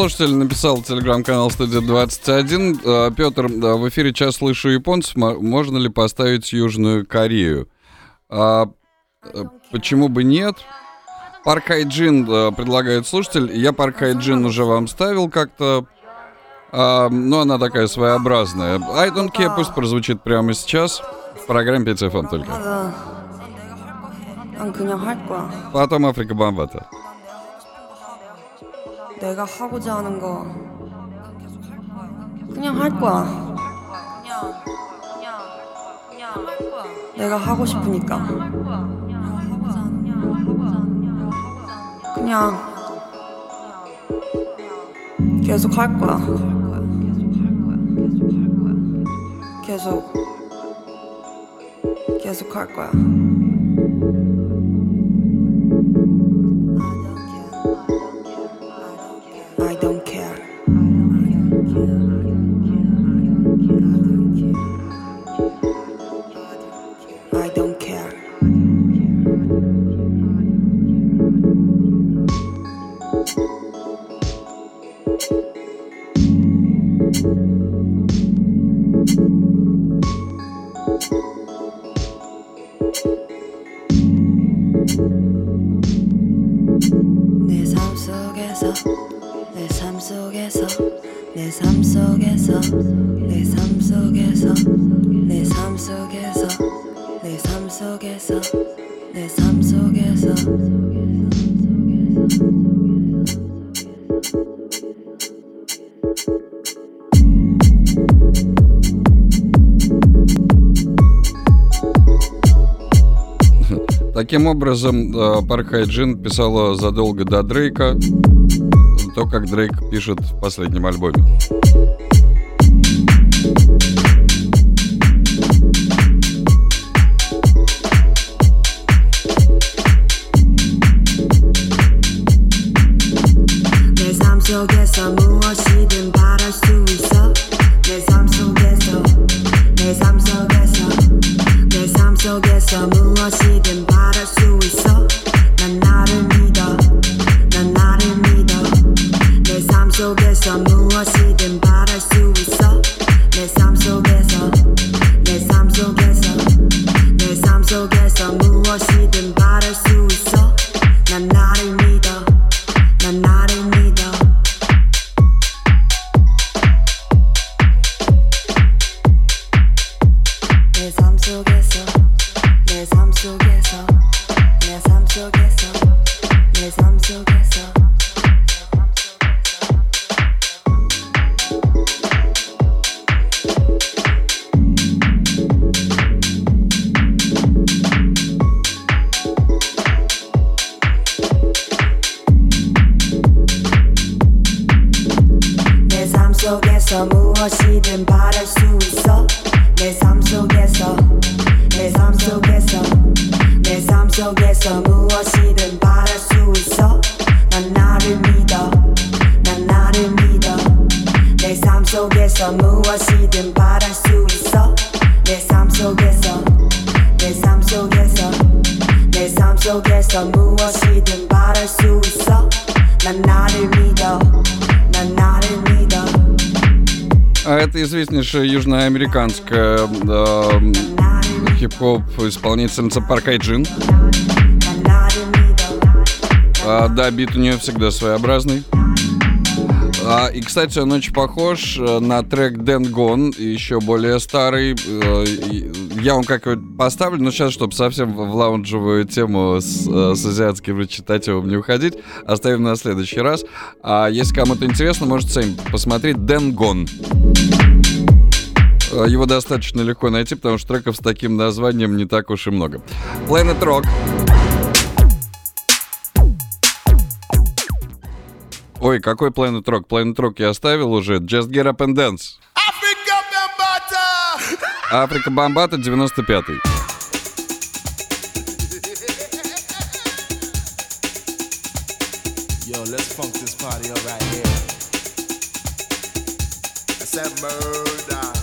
слушатель написал телеграм-канал Студия 21. Петр, в эфире час слышу японцев. Можно ли поставить Южную Корею? А, почему бы нет? Парк Хайджин предлагает слушатель. Я Парк Хайджин уже вам ставил как-то. А, но она такая своеобразная. I don't care пусть прозвучит прямо сейчас. В программе 5 только. Потом Африка Бомбата. 내가 하고자 하는 거 그냥 할 거야. 내가 하고 싶으니까. 그냥 계속 할 거야. 계속 계속 할 거야. образом, Парк Хайджин писала задолго до Дрейка то, как Дрейк пишет в последнем альбоме. Известнейшая южноамериканская э, хип-хоп исполнительница Паркай Джин. А, да, бит у нее всегда своеобразный. А, и, кстати, он очень похож э, на трек Дэн Гон, еще более старый. Э, Я вам как поставлю, но сейчас, чтобы совсем в лаунжевую тему с, э, с азиатским речитативом не уходить, оставим на следующий раз. А если кому-то интересно, можете сами посмотреть Дэн Гон. Э, Его достаточно легко найти, потому что треков с таким названием не так уж и много. Planet Rock. Ой, какой Planet Rock? Planet Rock я оставил уже. Just Get Up and Dance. Африка Бомбата 95-й. Yo, let's funk this party up right here. I said murder.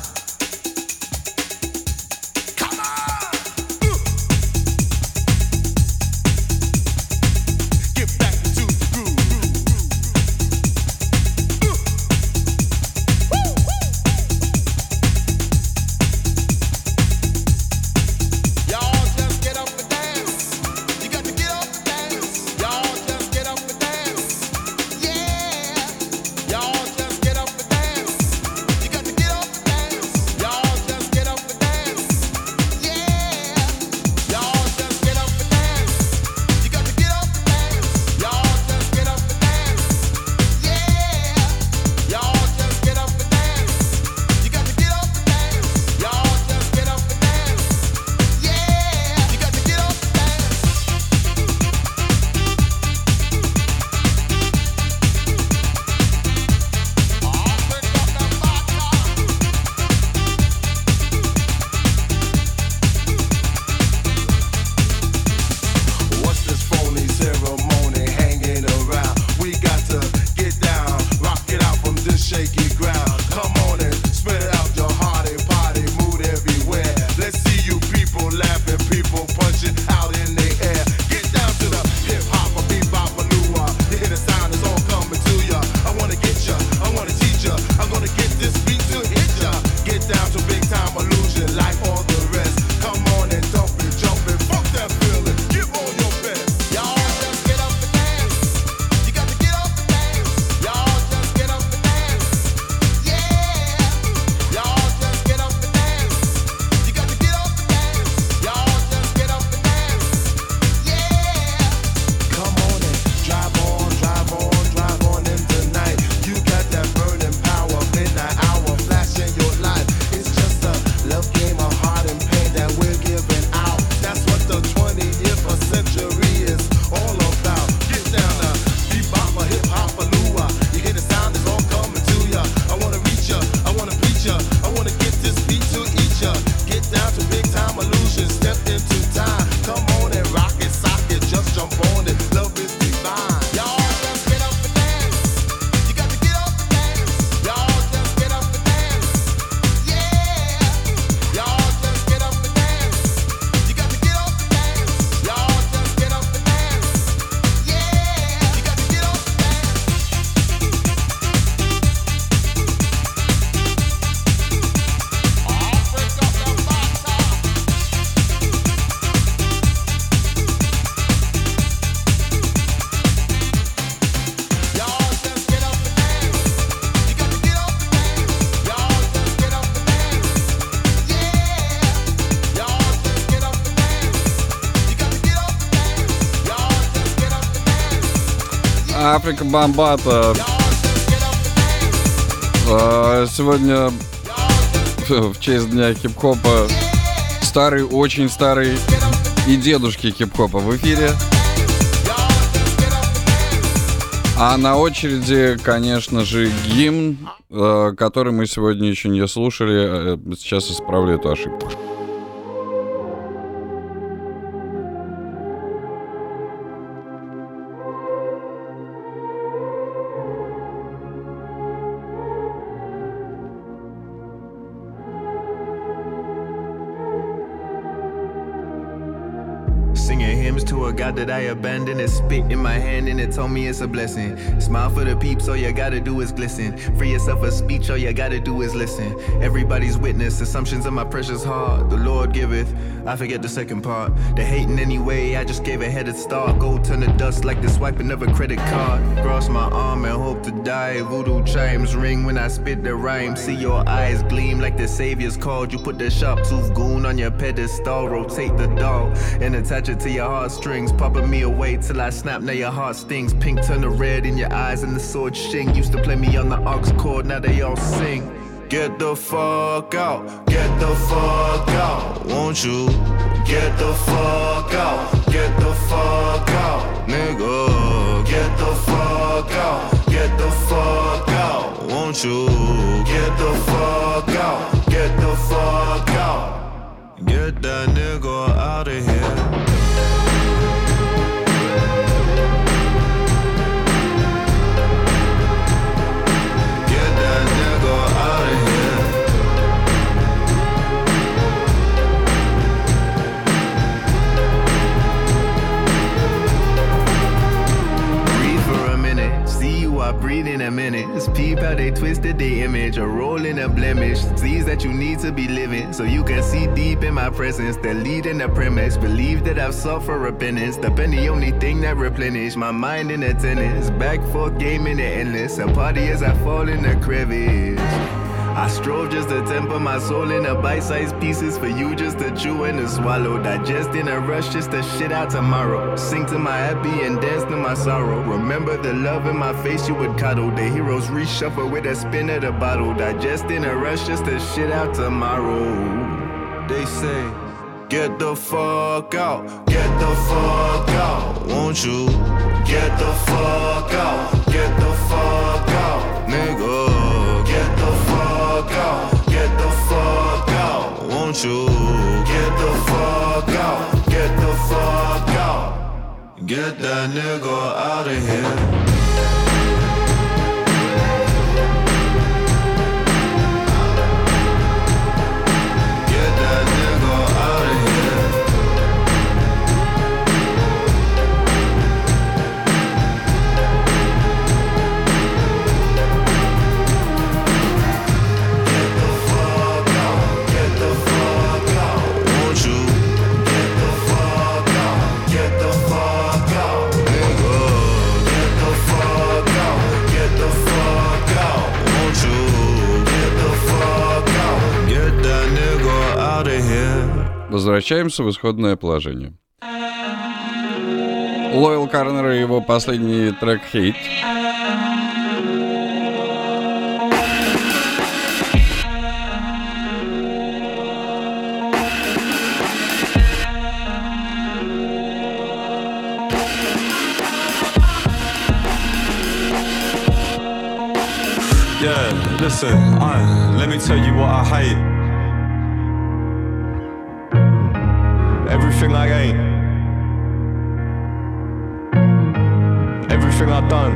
Африка Бомбата. А, Сегодня в честь дня хип-хопа старый, очень старый и дедушки хип-хопа в эфире. А на очереди, конечно же, гимн, э, который мы сегодня еще не слушали. Э, Сейчас исправлю эту ошибку. And it told me it's a blessing. Smile for the peeps, all you gotta do is glisten. Free yourself of speech, all you gotta do is listen. Everybody's witness, assumptions of my precious heart. The Lord giveth, I forget the second part. The hating anyway, I just gave a head headed start. Gold turn to dust like the swiping of a credit card. Cross my arm and hope to die. Voodoo chimes ring when I spit the rhyme. See your eyes gleam like the Savior's called. You put the sharp tooth goon on your pedestal. Rotate the doll and attach it to your heartstrings. Popping me away till I snap, now your heart stings. Pink turn to red in your eyes and the sword shing. Used to play me on the aux chord, now they all sing. Get the fuck out, get the fuck out, won't you? Get the fuck out, get the fuck out, nigga. Get the fuck out, get the fuck out, won't you? Get the fuck out, get the fuck out. Get that nigga out of here. I breathe in a minute. Peep how they twisted the image. A roll in a blemish. Sees that you need to be living. So you can see deep in my presence. The lead in the premise. Believe that I've suffered repentance. The been the only thing that replenish my mind in attendance. Back for game in the endless. A party as I fall in the crevice. I strove just to temper my soul in a bite-sized pieces for you just to chew and to swallow. Digest in a rush just to shit out tomorrow. Sing to my happy and dance to my sorrow. Remember the love in my face you would cuddle. The heroes reshuffle with a spin of the bottle. Digest in a rush just to shit out tomorrow. They say, get the fuck out, get the fuck out, won't you? Get the fuck out, get the fuck out, nigga. Get the fuck out, get the fuck out, won't you? Get the fuck out, get the fuck out. Get that nigga out of here. Возвращаемся в исходное положение. Лойл Карнер и его последний трек «Хейт». Yeah, listen, uh, let me tell you what I hate. Everything I ain't. Everything I done.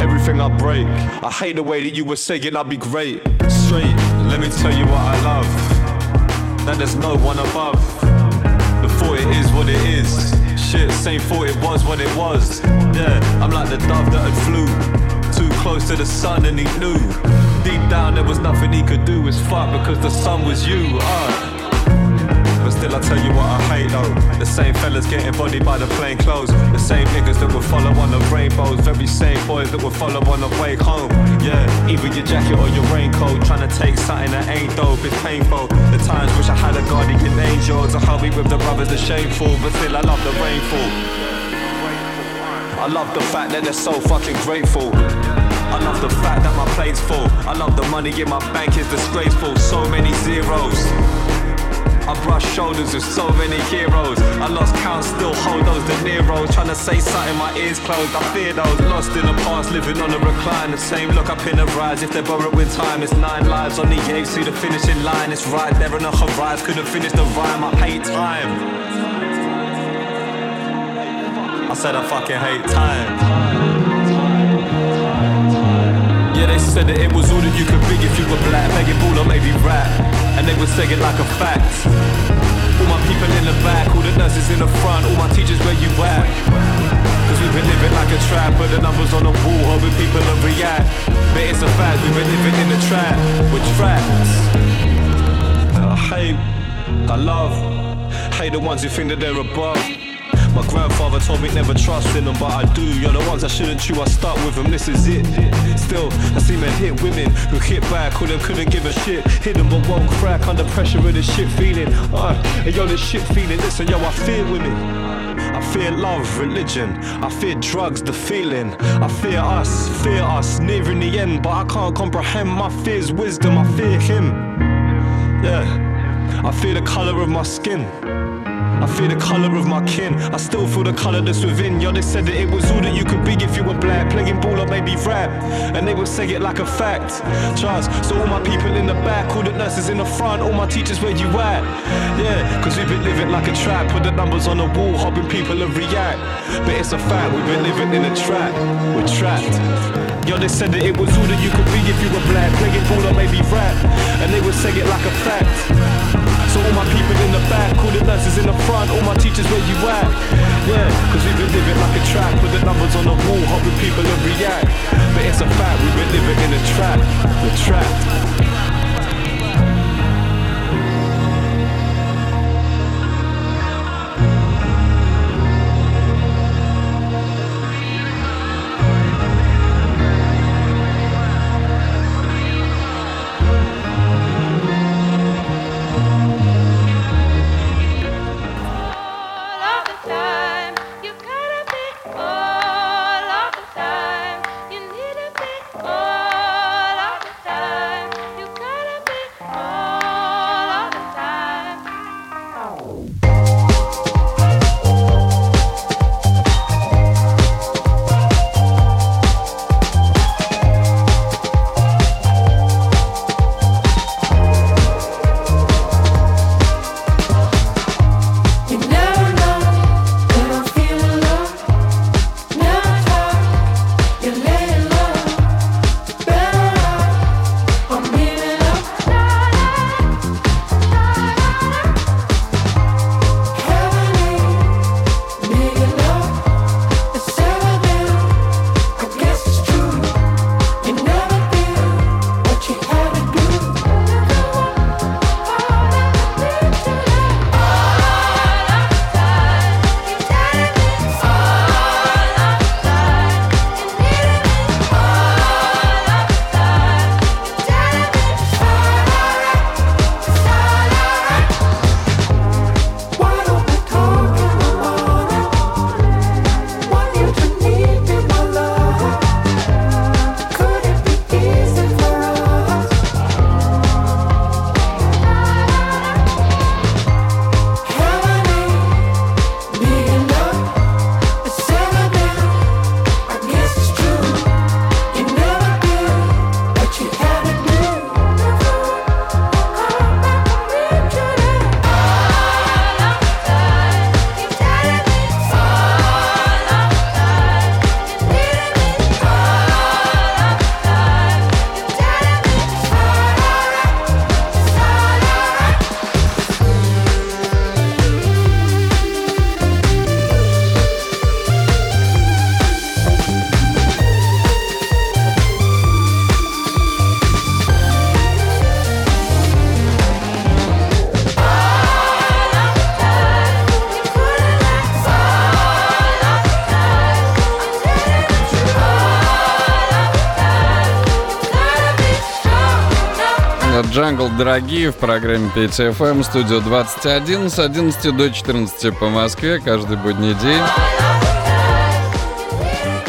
Everything I break. I hate the way that you were saying I'd be great. Straight, let me tell you what I love. That there's no one above. The thought it is what it is. Shit, same thought it was what it was. Yeah, I'm like the dove that had flew too close to the sun and he knew. Deep down there was nothing he could do. It's fuck because the sun was you. Uh. But still, I tell you what I hate though. The same fellas getting bodied by the plain clothes. The same niggas that would follow on the rainbows. Very same boys that would follow on the way home. Yeah, either your jacket or your raincoat. Trying to take something that ain't dope. It's painful. The times wish I had a guardian angel to me with the brothers, others are shameful, but still I love the rainfall. I love the fact that they're so fucking grateful. I love the fact that my plate's full. I love the money in my bank is disgraceful. So many zeros. I brush shoulders with so many heroes. I lost count, still hold those De Niro's. Trying to say something, my ears closed. I fear those lost in the past, living on a recline. The same look up in the rise. If they're borrowing time, it's nine lives on the edge. See the finishing line. It's right there on the horizon. Couldn't finish the rhyme. I hate time. I said I fucking hate time. Yeah, they said that it was all that you could be if you were black, begging ball or maybe rap. And they would say it like a fact. All my people in the back, all the nurses in the front, all my teachers where you at. Cause we've been living like a trap, but the numbers on the wall, hoping people will react. But it's a fact, we've been living in a trap, with traps. I hate, I love, hate the ones who think that they're above. My grandfather told me never trust in them, but I do. You're the ones I shouldn't chew, I start with them, this is it. Still, I see men hit women who hit back, who them couldn't give a shit. Hit them but won't crack under pressure of this shit feeling. Uh, and yo, this shit feeling, listen, yo, I fear women. I fear love, religion. I fear drugs, the feeling. I fear us, fear us, nearing the end, but I can't comprehend my fears, wisdom. I fear him. Yeah, I fear the color of my skin. I fear the colour of my kin. I still feel the colour that's within. Yo, they said that it was all that you could be if you were black. Playing ball or maybe rap. And they would say it like a fact. Trust. So all my people in the back, all the nurses in the front, all my teachers where you at? Yeah, cause we've been living like a trap. Put the numbers on the wall, hoping people will react. But it's a fact, we've been living in a trap. We're trapped. Yo, they said that it was all that you could be if you were black. Playing ball or maybe rap. And they would say it like a fact. So all my people in the back, all the nurses in the front, all my teachers where you at? Yeah, cause we've been living like a trap, put the numbers on the wall, hoping people will react. But it's a fact, we've been living in a trap, we're trapped. Джангл, дорогие, в программе 5FM, студио 21, с 11 до 14 по Москве, каждый будний день.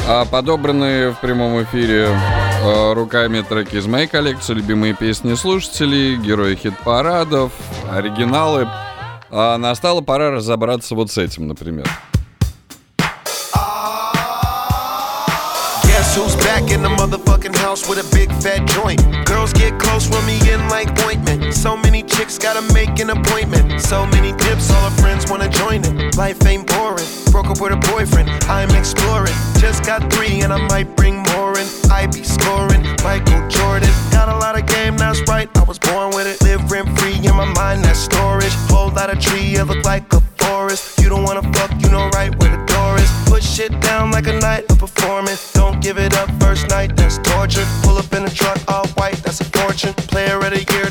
А подобранные в прямом эфире э, руками треки из моей коллекции, любимые песни слушателей, герои хит-парадов, оригиналы. А настала пора разобраться вот с этим, например. Who's back in the motherfucking house with a big fat joint? Girls get close, run me in like ointment. So many chicks gotta make an appointment. So many dips, all her friends wanna join it. Life ain't boring. Broke up with a boyfriend, I'm exploring. Just got three and I might bring more in. I be scoring, Michael Jordan. Got a lot of game, that's right, I was born with it. Live rent free in my mind, that's storage. Whole lot of tree, it look like a forest. You don't wanna fuck, you know shit down like a night of performance. Don't give it up first night, that's torture. Pull up in a truck, all white, that's a fortune. Player of the year,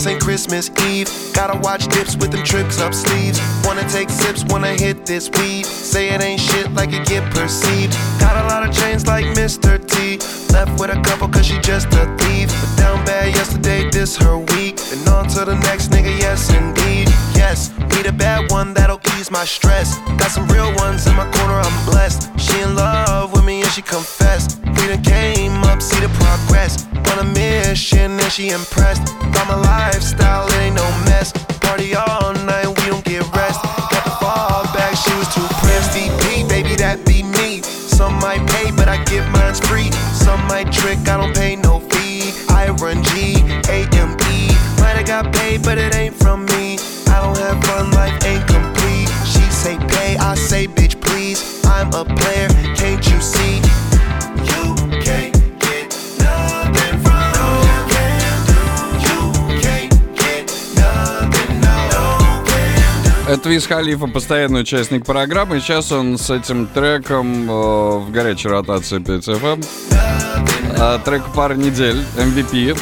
this ain't Christmas Eve. Gotta watch dips with them tricks up sleeves. Wanna take sips, wanna hit this weed. Say it ain't shit like it get perceived. Got a lot of chains like Mr. T. Left with a couple cause she just a thief. But down bad yesterday, this her week. And on to the next nigga, yes indeed. Yes, we the bad one that'll ease my stress. Got some real ones in my corner, I'm blessed. She in love with me and she confessed. We done came see the progress. On a mission and she impressed. By my lifestyle, it ain't no mess. Party all night, we don't get rest. Got the fall back, she was too pressed. VP, baby, that be me. Some might pay, but I give mine's free. Some might trick, I don't pay no fee. I run G, A-M-E. Might have got paid, but it ain't from me. I don't have fun, life ain't complete. She say pay, I say bitch please. I'm a player, Виз Халифа, постоянный участник программы. Сейчас он с этим треком э, в горячей ротации 5FM. Э, трек пары недель, MVP.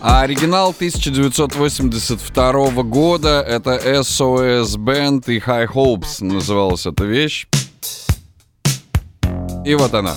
А оригинал 1982 года это SOS Band и High Hopes называлась эта вещь. И вот она.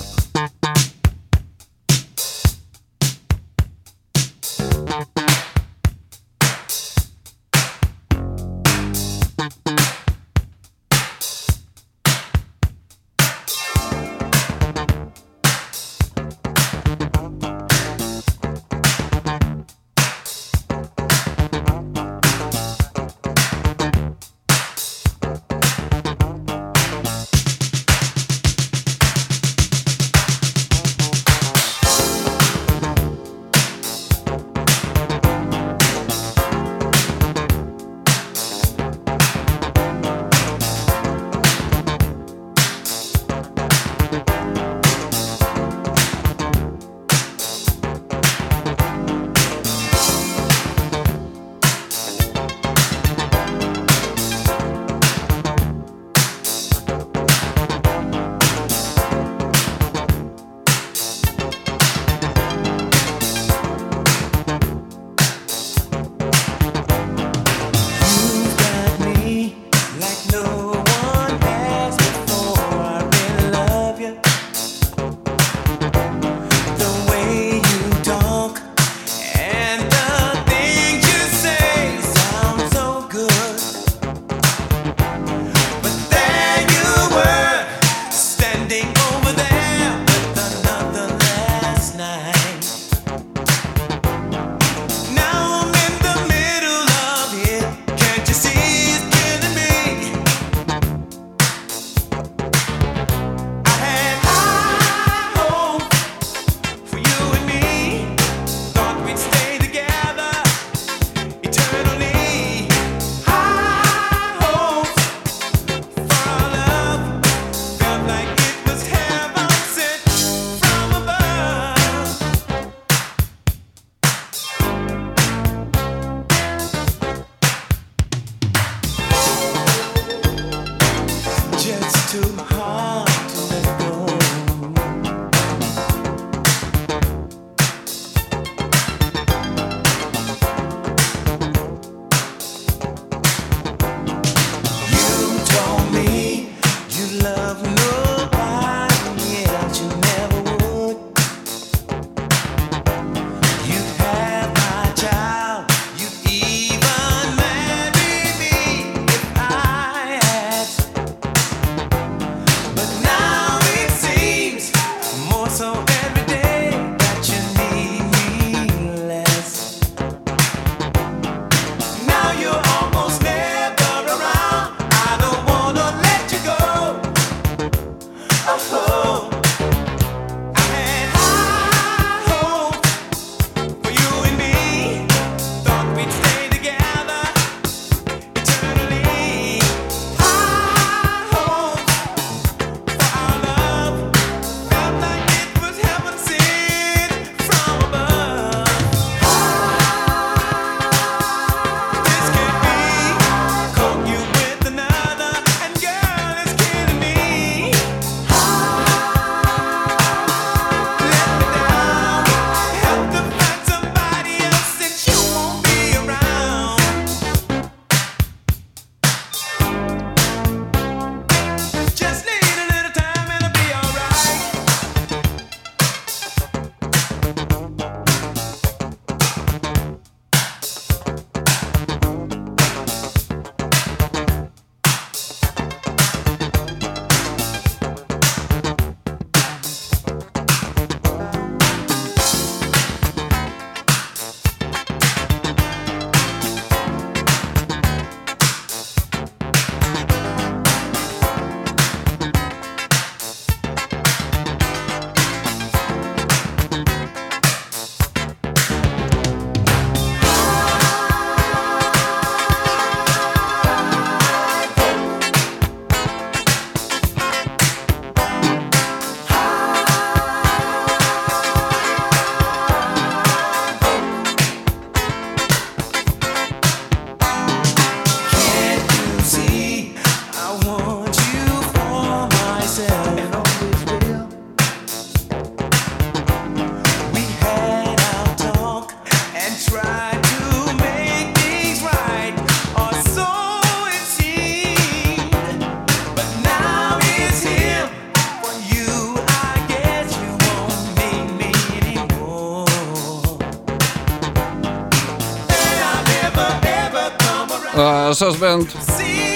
А, Сосбенд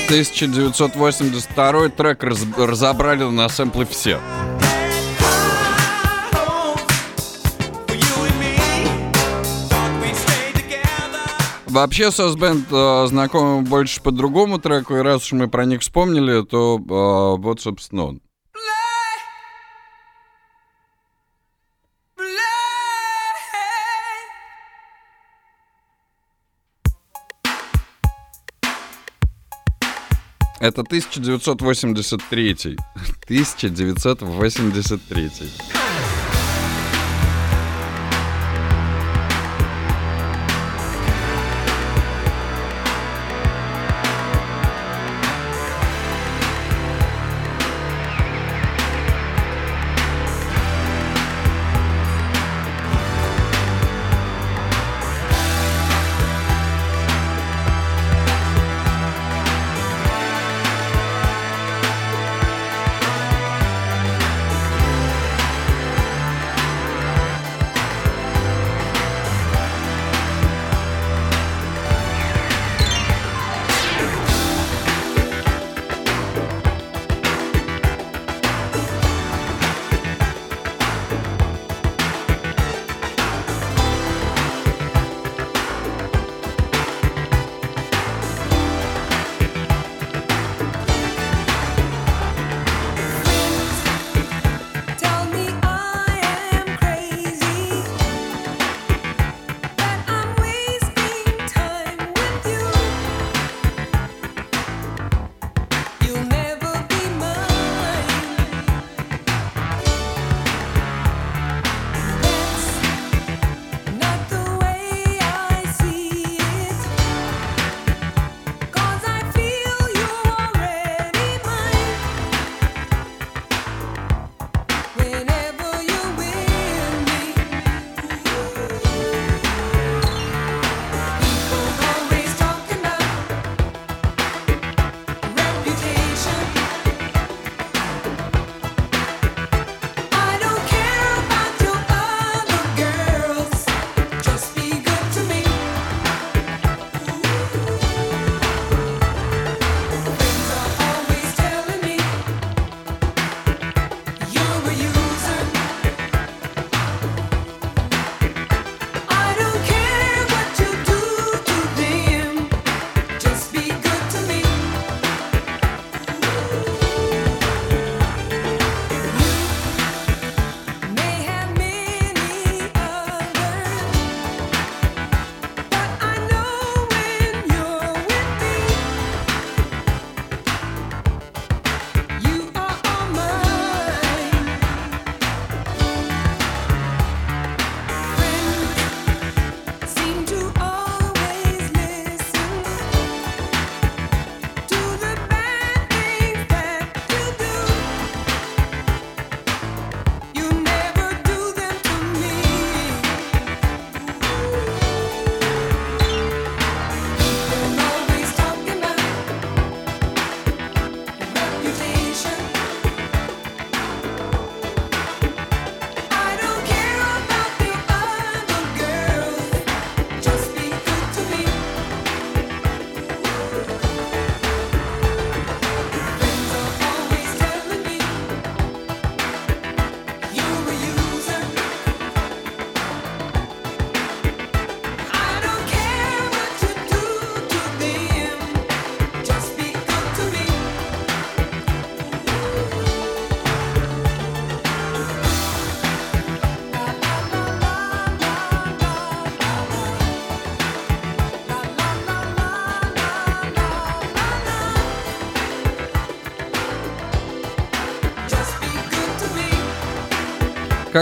1982 трек раз- разобрали на сэмплы все. Вообще, Сосбенд э, знакомы больше по другому треку, и раз уж мы про них вспомнили, то э, вот, собственно, он. Это 1983. 1983. [laughs]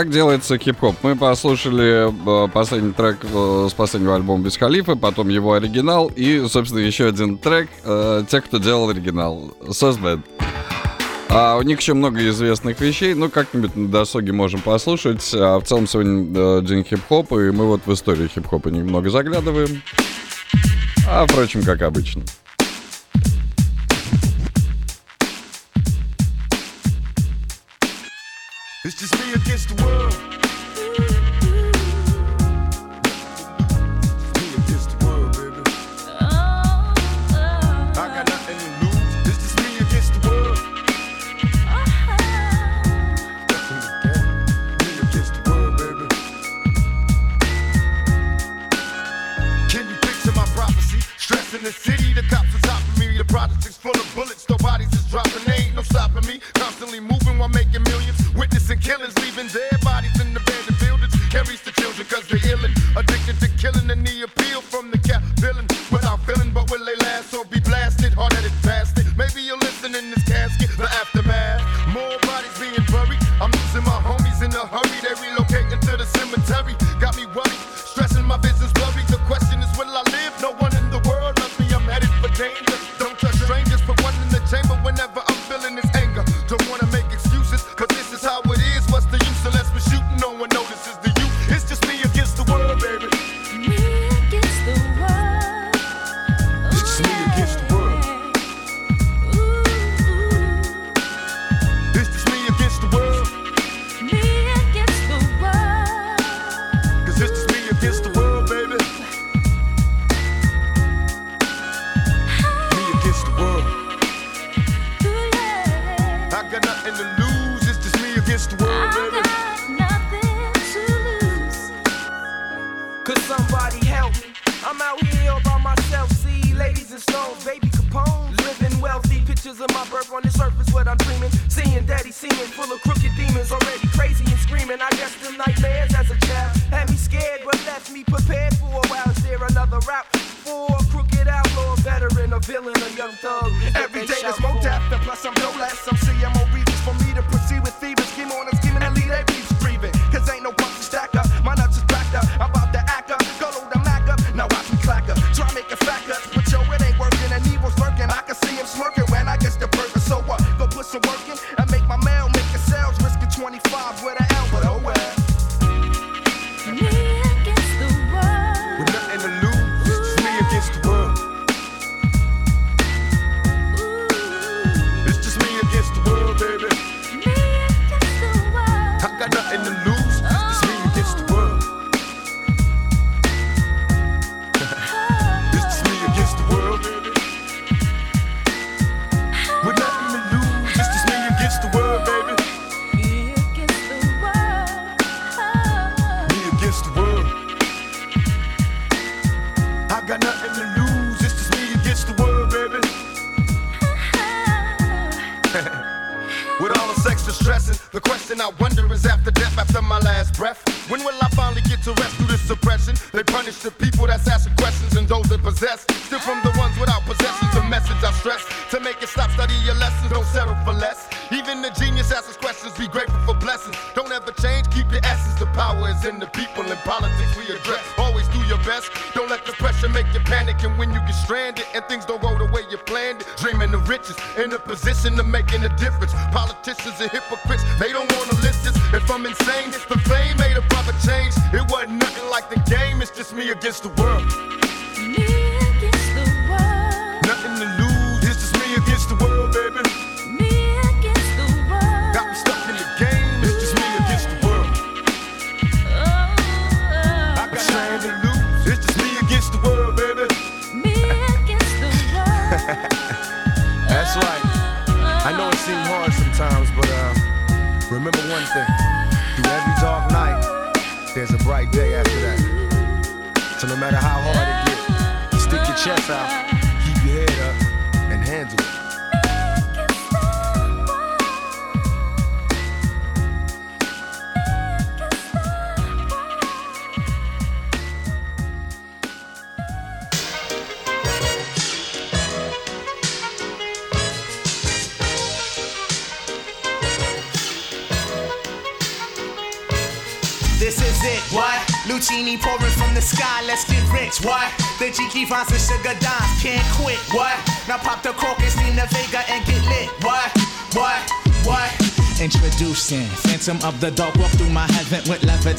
Как делается хип-хоп? Мы послушали э, последний трек э, с последнего альбома без халифа, потом его оригинал и, собственно, еще один трек э, тех, кто делал оригинал. Сосбэд. А у них еще много известных вещей, ну как-нибудь на досуге можем послушать. А в целом сегодня э, день хип-хопа, и мы вот в историю хип-хопа немного заглядываем. А, впрочем, как обычно. phantom of the dark.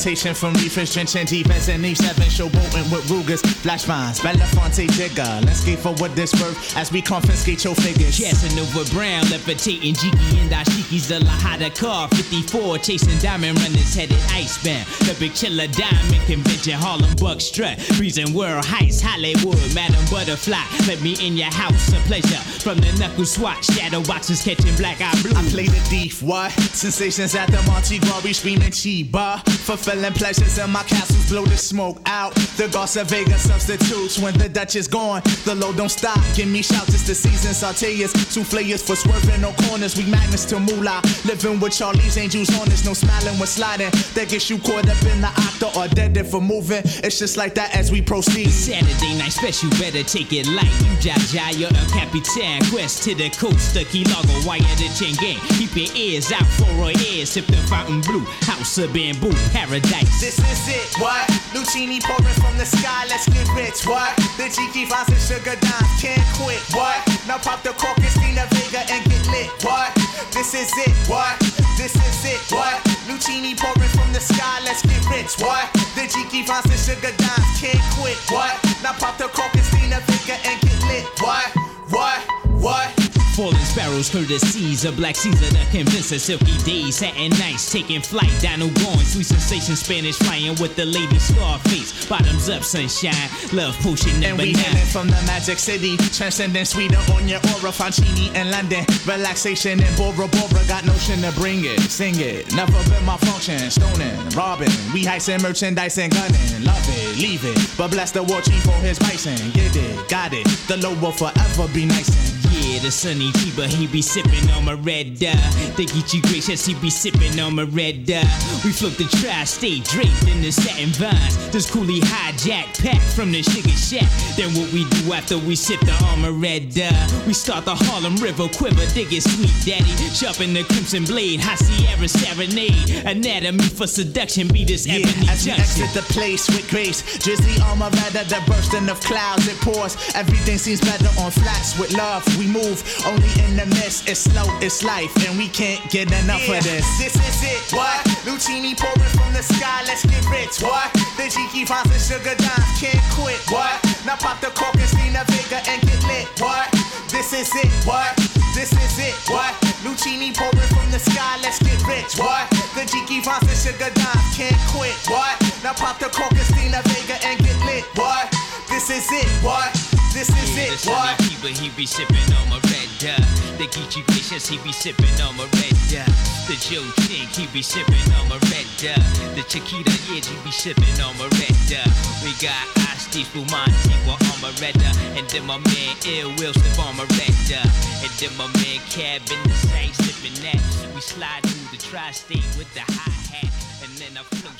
Invitation from reefers, drenching defense and each seven showboating with Rugers, flash vines, Belafonte Jigger. Let's get for what this worth as we confiscate your figures. over Brown, levitating, Jiki and Ashiki's the Lahada car, 54, chasing diamond runners headed icebound. The big chiller diamond convention, Harlem Buck strut, freezing world heights, Hollywood, Madam Butterfly. Let me in your house, a pleasure. From the knuckle swatch, shadow boxes catching black eye blue. I play the thief, what? Sensations at the Monte Gras, we screaming Chiba. Fulfilling pleasures in my castles, blow the smoke out. The Garza Vega substitutes when the Dutch is gone. The load don't stop. Give me shouts, it's the season. Sauteas, souffleurs for swerving no corners. We magnets to moolah. Living with Charlie's angels on us, no smiling when sliding. That gets you caught up in the octa or dead if for moving. It's just like that as we proceed. Saturday night special, better take it light. You Jaja, you're a Capitan. Quest to the coast, the Key Largo, wire the chain gang. Keep your ears out for our ears. Sip the fountain blue, house of bamboo, paradise. This is it, what? Lucini pouring from the sky, let's get rich, what? The Jiki finds and sugar dimes, can't quit, what? Now pop the cork, Christina Vega and get lit, what? This is it, what? This is it, what? Lucini pouring from the sky, let's get rich, what? The Jiki finds and sugar dimes, can't quit, what? Now pop the cork, Christina Vega and get lit, what? What? What? Falling sparrows, courtesies of Black Caesar that convince us silky days, satin nights, taking flight, Dino going, sweet sensation, Spanish flying with the lady Scarface, bottoms up, sunshine, love potion number And we nine. from the magic city, transcending Sweden on your aura, Fancini and London, relaxation in Bora Bora, got notion to bring it, sing it, never been my function, stoning, robbing, we heisting merchandise and gunning, love it, leave it, but bless the war chief for his bison, get it, got it, the low will forever be nice Yeah, the sunny Tiba, he be sipping on my red dye. They get you gracious, he be sipping on my red dye. We float the tri-state draped in the satin vines. This coolie hijack pack from the sugar shack. Then what we do after we sip the armor red dye? We start the Harlem River quiver, dig it sweet daddy. Sharpen the crimson blade, high Sierra serenade. Anatomy for seduction, be this Yeah, ebony as we exit the place with grace, drizzly armor rather the bursting of clouds it pours. Everything seems better on flats with love. We move only in the mist. It's slow, it's life, and we can't get enough Yeah, of this. This is it, what? Lucini pouring from the sky, let's get rich, what? The Jiki finds and sugar dimes, can't quit, what? Now pop the cork, Christina Vega and get lit, what? This is it, what? This is it, what? Lucini pouring from the sky, let's get rich, what? The Jiki finds and sugar dimes, can't quit, what? Now pop the cork, Christina Vega and get lit, what? This is it, what? This is Yeah, it, what? Tiba, he be sipping on my red dye. The Geechee Gracious, he be sipping on my red dye. The Joe Chink, he be sipping on my red dye. The Chiquita, yeah, he be sipping on my red dye. We got Asti Spumante, well, on my red dye. And then my man Ill Will slip on my red dye. And then my man Cab in the same sipping that. We slide through the tri-state with the hi-hat. And then I float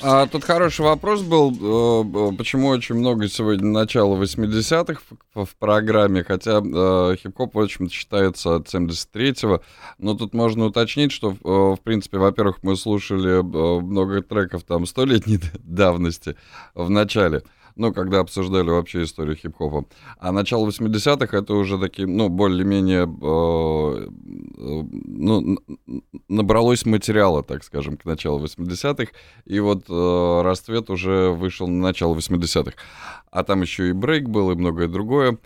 А, тут хороший вопрос был, э, э, почему очень много сегодня начала 80-х в, в программе, хотя э, хип-хоп, в общем-то, считается от 73-го, но тут можно уточнить, что, э, в принципе, во-первых, мы слушали э, много треков там столетней [laughs] давности в начале, ну, когда обсуждали вообще историю хип-хопа. А начало 80-х это уже такие, ну, более-менее, э, э, ну, набралось материала, так скажем, к началу 80-х, и вот э, расцвет уже вышел на начало 80-х. А там еще и брейк был, и многое другое.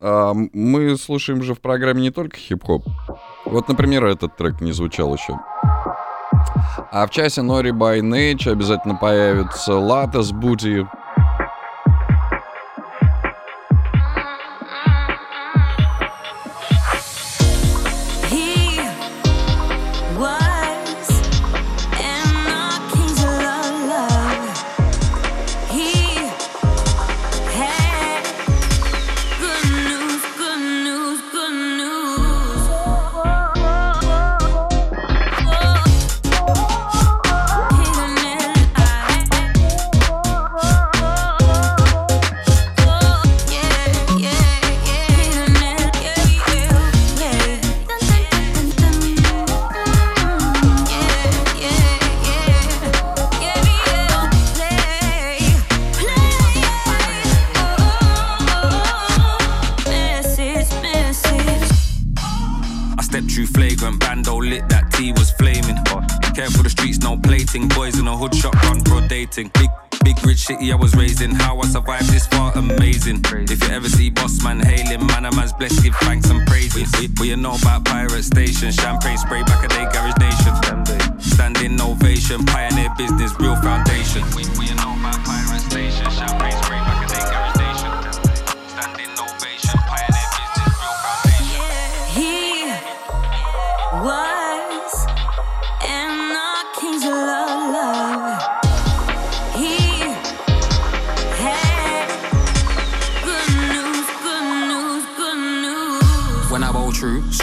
А, мы слушаем же в программе не только хип-хоп. Вот, например, этот трек не звучал еще. А в часе Nori by Nature обязательно появится Lattice Booty. He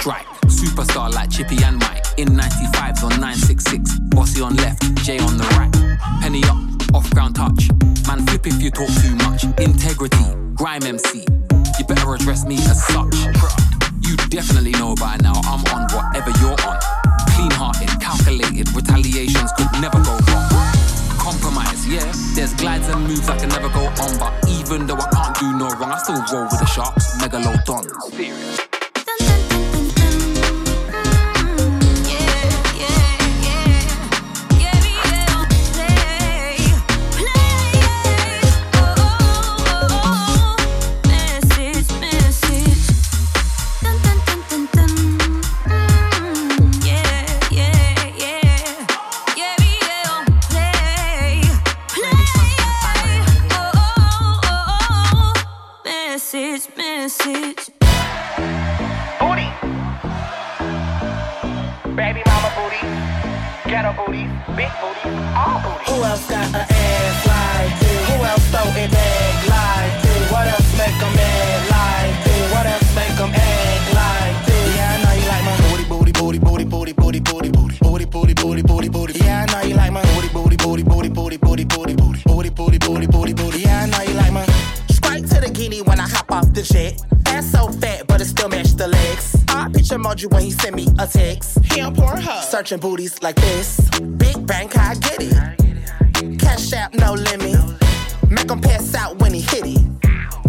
strike. Superstar like Chippy and Mike. In 95s on 966. Bossy on left, J on the right. Penny up, off ground touch. Man, flip if you talk too much. Integrity, grime MC. You better address me as such. You definitely know by now I'm on whatever you're on. Clean hearted, calculated, retaliations could never go wrong. Compromise, yeah. There's glides and moves I can never go on, but even though I can't do no wrong, I still roll with the sharks, megalodons. Serious. Searching booties like this. Big bank, I get it. Cash out, no limit. Make him pass out when he hit it.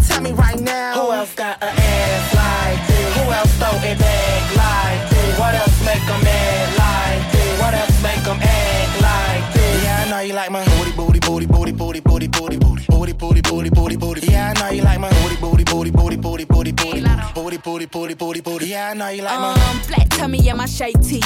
Tell me right now. Who else got an ass like this? Who else throw it back like this? What else make 'em mad like this? What else make 'em act like this? Yeah, I know you like my booty, booty, booty, booty, booty, booty, booty, booty, booty, booty, booty, booty, booty. Yeah, I know you like my booty, booty, booty, booty, booty, booty, booty, booty, booty, booty, booty, booty. Yeah, I know you like my. Um, flat tummy, yeah, my shape T.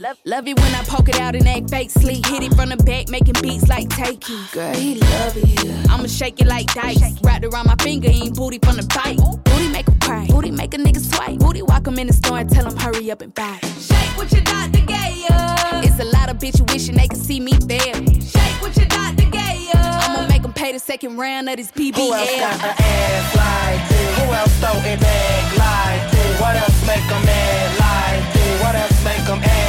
Love, love it when I poke it out and act fake sleep. Hit it from the back, making beats like takey. Girl, he love it here. I'ma shake it like dice. Wrapped around my finger, ain't booty from the bite. Booty make him cry. Booty make a nigga swipe. Booty walk him in the store and tell him hurry up and buy. Shake what your doctor gave ya. It's a lot of bitches wishing they could see me there. Shake what your doctor gave ya. I'ma make him pay the second round of this BBL. Who else got an ass like this? Who else throw it back like this? What else make 'em mad like this? What else make 'em act like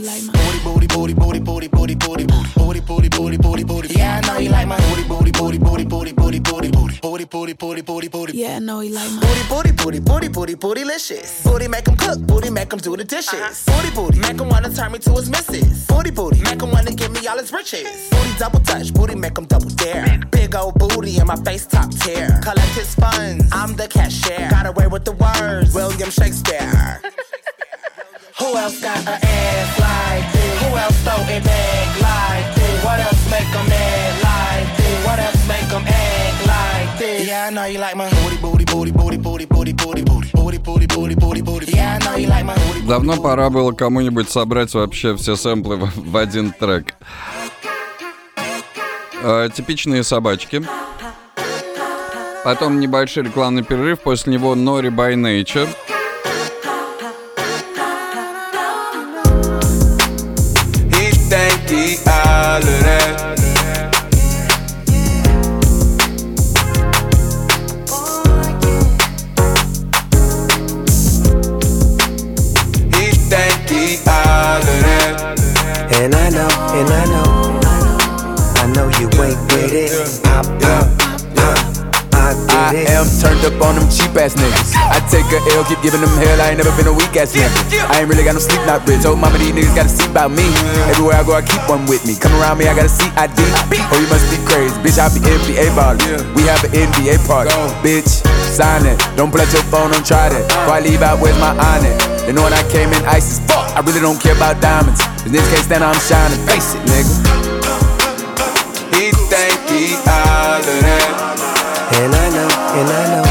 this? Yeah, I know he like my booty, booty, booty, booty, booty, booty, booty, booty, booty, booty, booty, booty. Yeah, I know you like my booty, booty, booty, booty, booty, booty, booty, booty, booty, booty, booty, booty, booty. Yeah, I know he like my Booty, booty, booty, booty, booty, bootylicious. Booty make 'em cook, booty make 'em do the dishes. Booty, booty, make 'em wanna turn me to his missus. Booty, booty, make 'em wanna give me all his riches. Booty double touch, booty make 'em double dare. Big old booty and my face top tier. Collect his funds, I'm the cashier. Got away with the words, William Shakespeare. Who else got an ass like this? Who else throw it back like this? What else make them act like this? What else make them act like this? Yeah, I know you like my booty, booty, booty, booty, booty, booty, booty, booty. Давно пора было кому-нибудь собрать вообще все сэмплы в один трек. Э, типичные собачки. Потом небольшой рекламный перерыв, после него Нори by Nature. And I know, I know you ain't with it. Pop, pop, pop, I I get it. am turned up on them cheap ass niggas. I take a L, keep giving them hell. I ain't never been a weak ass nigga. I ain't really got no sleep, not rich. Told mama these niggas gotta see about me. Everywhere I go, I keep one with me. Come around me, I got a see ID. Oh, you must be crazy, bitch. I be NBA ballin'. We have an NBA party, bitch. Sign it. Don't out your phone, don't try that. Before I leave out, where's my on it? They know when I came in ice as fuck. I really don't care about diamonds. In this case, then I'm shining. Face it, nigga. He think he all of that. And I know, and I know,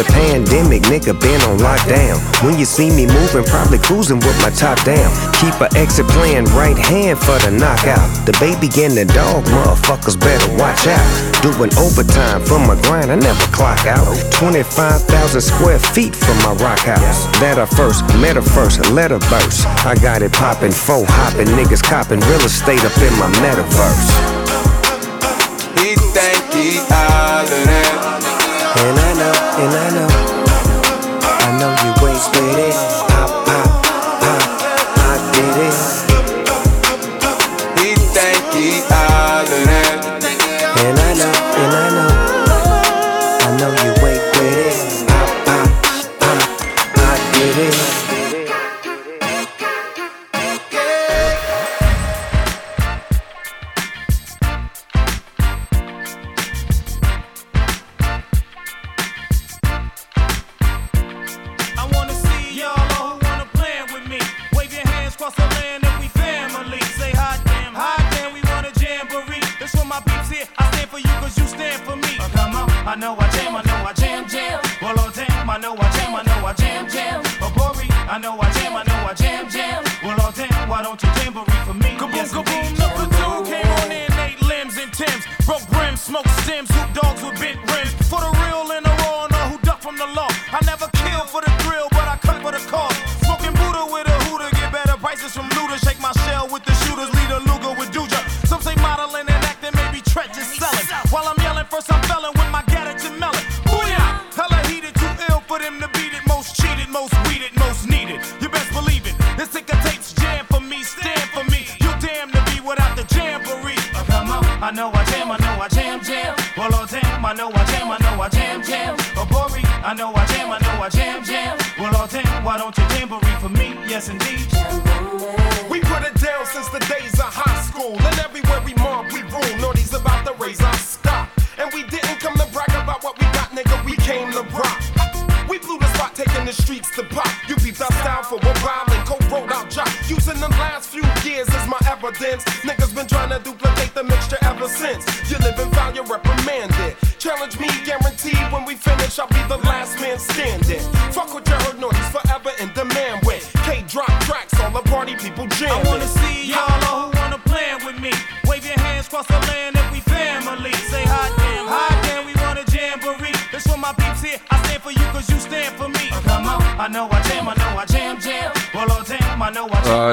the pandemic, nigga been on lockdown. When you see me moving, probably cruising with my top down. Keep a exit plan, right hand for the knockout. The baby and the dog, motherfuckers better watch out. Doing overtime for my grind, I never clock out. 25,000 square feet from my rock house. That a first, meta first, letter verse. I got it popping, fo hoppin', niggas copping. real estate up in my metaverse. He think he all of. And I know, and I know, I know you ain't with it.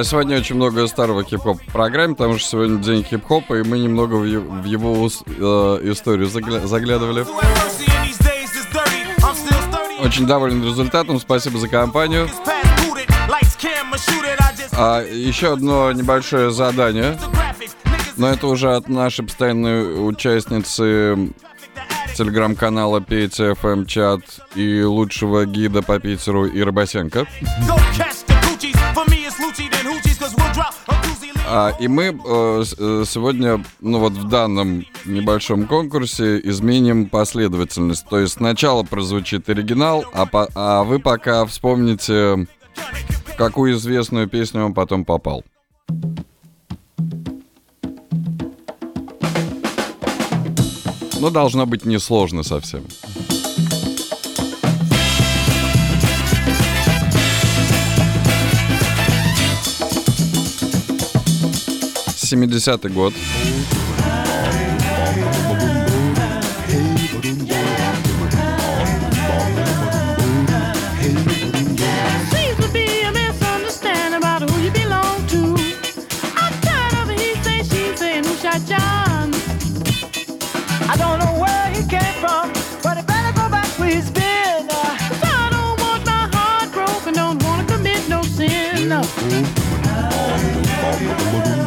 сегодня очень много старого хип-хопа в программе, потому что сегодня день хип-хопа, и мы немного в его, э, историю загля- заглядывали. Очень доволен результатом, спасибо за компанию. А еще одно небольшое задание, но это уже от нашей постоянной участницы телеграм-канала PTFM чат и лучшего гида по Питеру Ира Басенко. А, и мы э, э, сегодня, ну вот в данном небольшом конкурсе изменим последовательность. То есть сначала прозвучит оригинал, а, по, а вы пока вспомните, в какую известную песню он потом попал. Но должно быть несложно совсем. 70-й год. Boom, boom, boom, boom, boom, boom.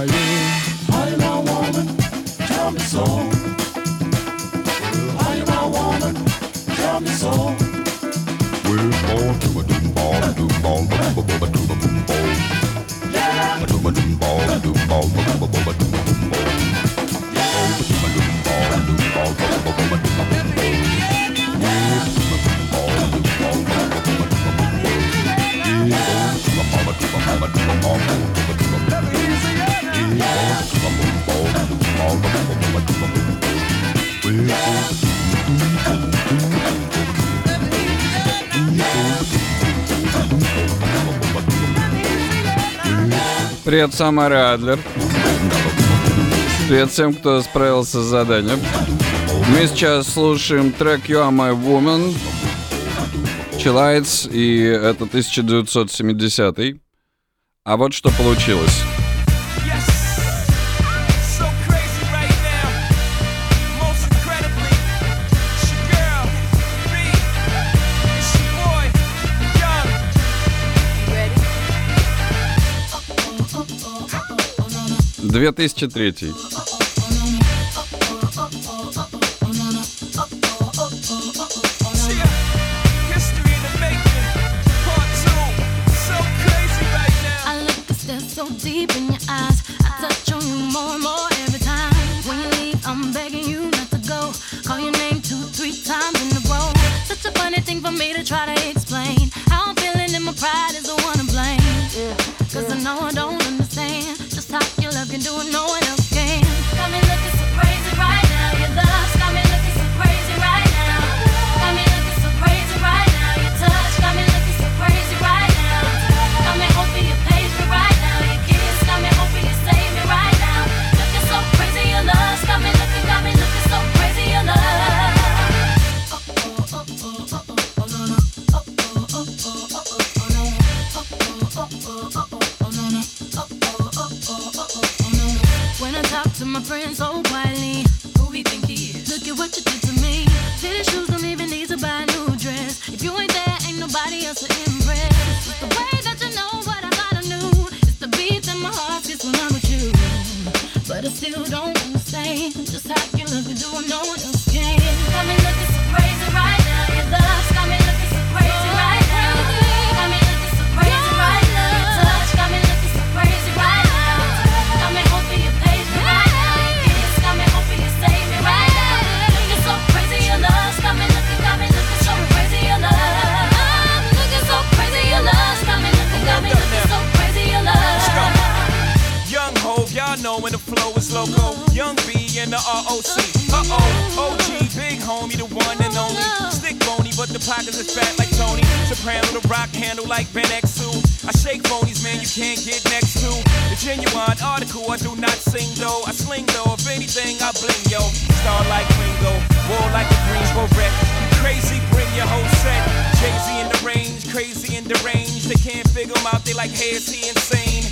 Yeah. Привет, Самара Адлер. Привет всем, кто справился с заданием. Мы сейчас слушаем трек You Are My Woman, Chilites, и это 1970. А вот что получилось. 2003. I shake phonies, man, you can't get next to. The genuine article, I do not sing though. I sling though, if anything, I bling yo. Star like Ringo, war like a green wreck. Crazy, bring your whole set. Crazy in the range, crazy in the range. They can't figure him out, they like, hey, is he insane?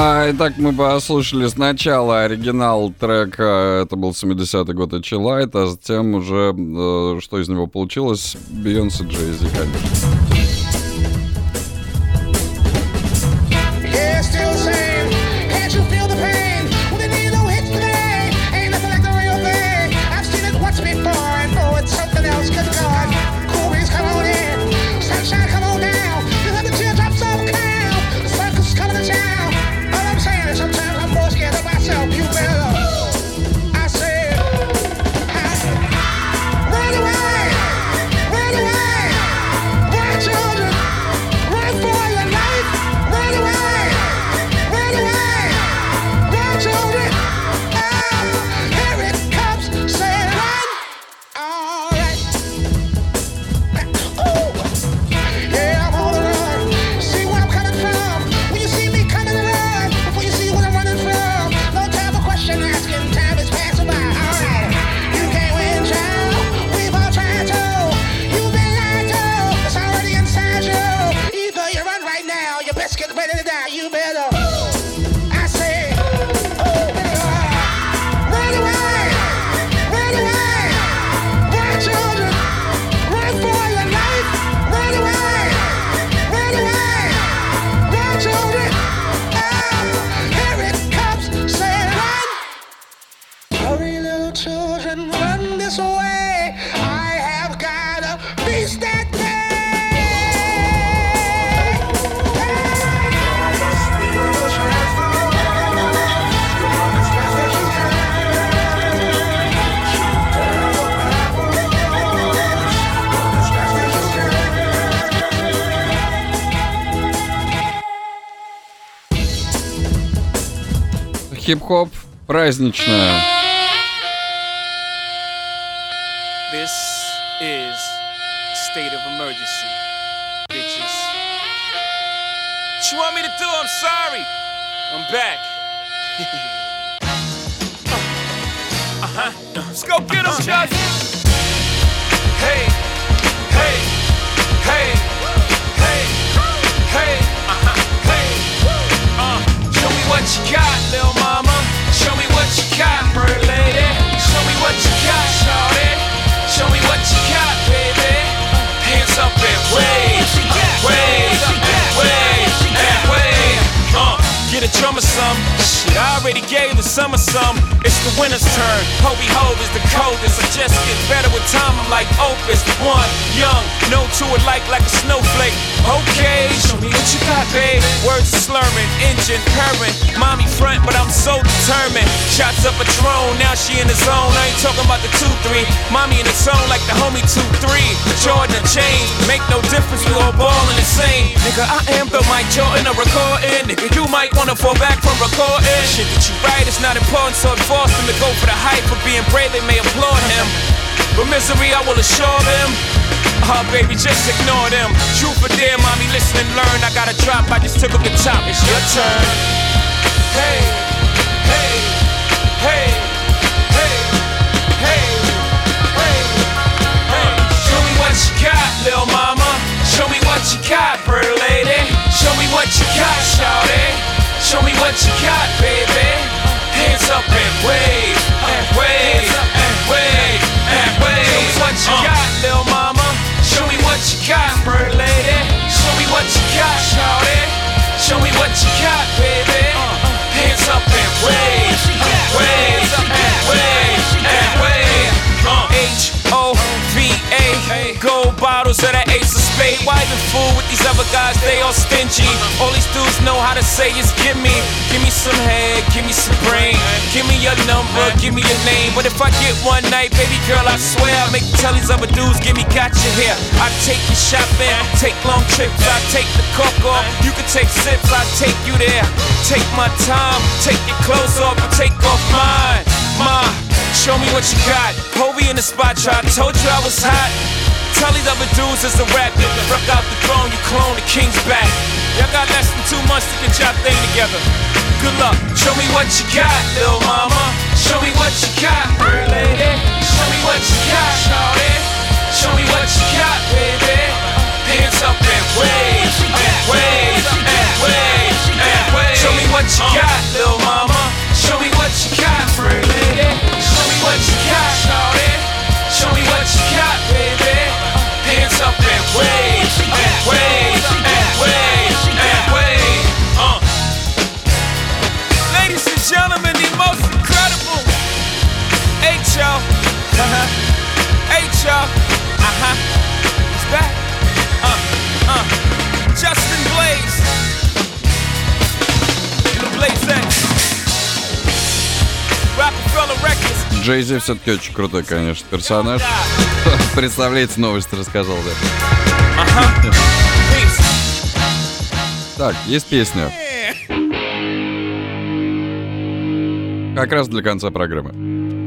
а, итак, мы послушали сначала оригинал трека, это был 70-й год Эчилайт, а затем уже, э, что из него получилось, Бейонсе Джейзи, конечно. Праздничная. Words slurring, engine purring. Mommy front, but I'm so determined. Shots up a drone, now she in the zone. I ain't talking about the 2-3. Mommy in the zone like the homie 2-3. Jordan chain, make no difference, we all ballin' the same. Nigga, I am the Mike Jordan of recording. Nigga, you might wanna fall back from recording. Shit that you write is not important, so it forced him to go for the hype. For being brave, they may applaud him. But misery, I will assure them. Oh, baby, just ignore them. Truth or dare, mommy, listen and learn. I got a drop, I just took up the top. It's your turn. Hey, hey, hey, hey, hey, hey. Show me what you got, little mama. Show me what you got, bird lady. Show me what you got, shawty. Show me what you got, baby. Hands up and wave, and wave, and wave, and. Show me what you got, little mama. Show me what you got, bird lady. Show me what you got, shawty. Show me what you got, baby. Hands up and wave, and wave, and wave, and wave. H O V A. Gold bottles of that ace of spade. Why even fool with these other guys? They all stingy. All these dudes know how to say is give me, give me some head, give me some brain, give me your number, give me your name. But if I get one night, baby girl, I swear I'll make you tell these other dudes, give me gotcha here. I take you shopping, take long trips, I take the cork off. You can take sips, I take you there. Take my time, take your clothes off, and take off mine. Ma, show me what you got. Hobie in the spot, try. Told you I was hot. Tell these other dudes it's a rap. Nigga, rock out the throne, you clone the king's back. Y'all got less than two months to get y'all thing together. Good luck. Show me what you got, little mama. Show me what you got, bird lady. Show me what you got, shawty. Show me what you got, baby. Hands up and wave, and wave, and wave, and wave. Show me what you got, little mama. Ladies and gentlemen, the most incredible. Uh-huh. H.O. Uh-huh. He's back. Uh, uh. Just Blaze. Blaze X. Records. Джейзи все-таки очень крутой, конечно, персонаж. [laughs] Представляете, новость рассказал, да. Так, есть песня. Как раз для конца программы.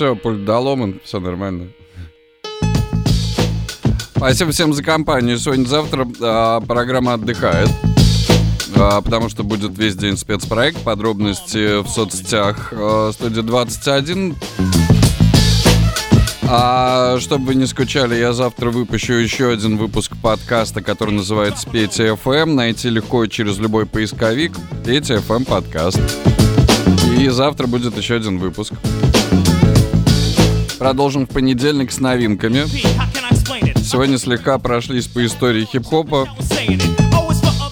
все, пульт доломан, все нормально. Спасибо всем за компанию. Сегодня-завтра а, программа отдыхает, а, потому что будет весь день спецпроект. Подробности в соцсетях а, студия 21. А чтобы вы не скучали, я завтра выпущу еще один выпуск подкаста, который называется «Петя FM. Эм». Найти легко через любой поисковик «Петя FM эм подкаст». И завтра будет еще один выпуск. Продолжим в понедельник с новинками. Сегодня слегка прошлись по истории хип-хопа.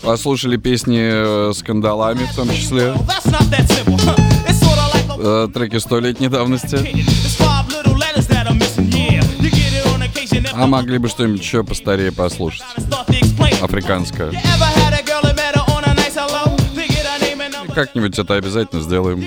Послушали песни с скандалами в том числе. Э, треки столетней давности. А могли бы что-нибудь еще постарее послушать. Африканское. Как-нибудь это обязательно сделаем.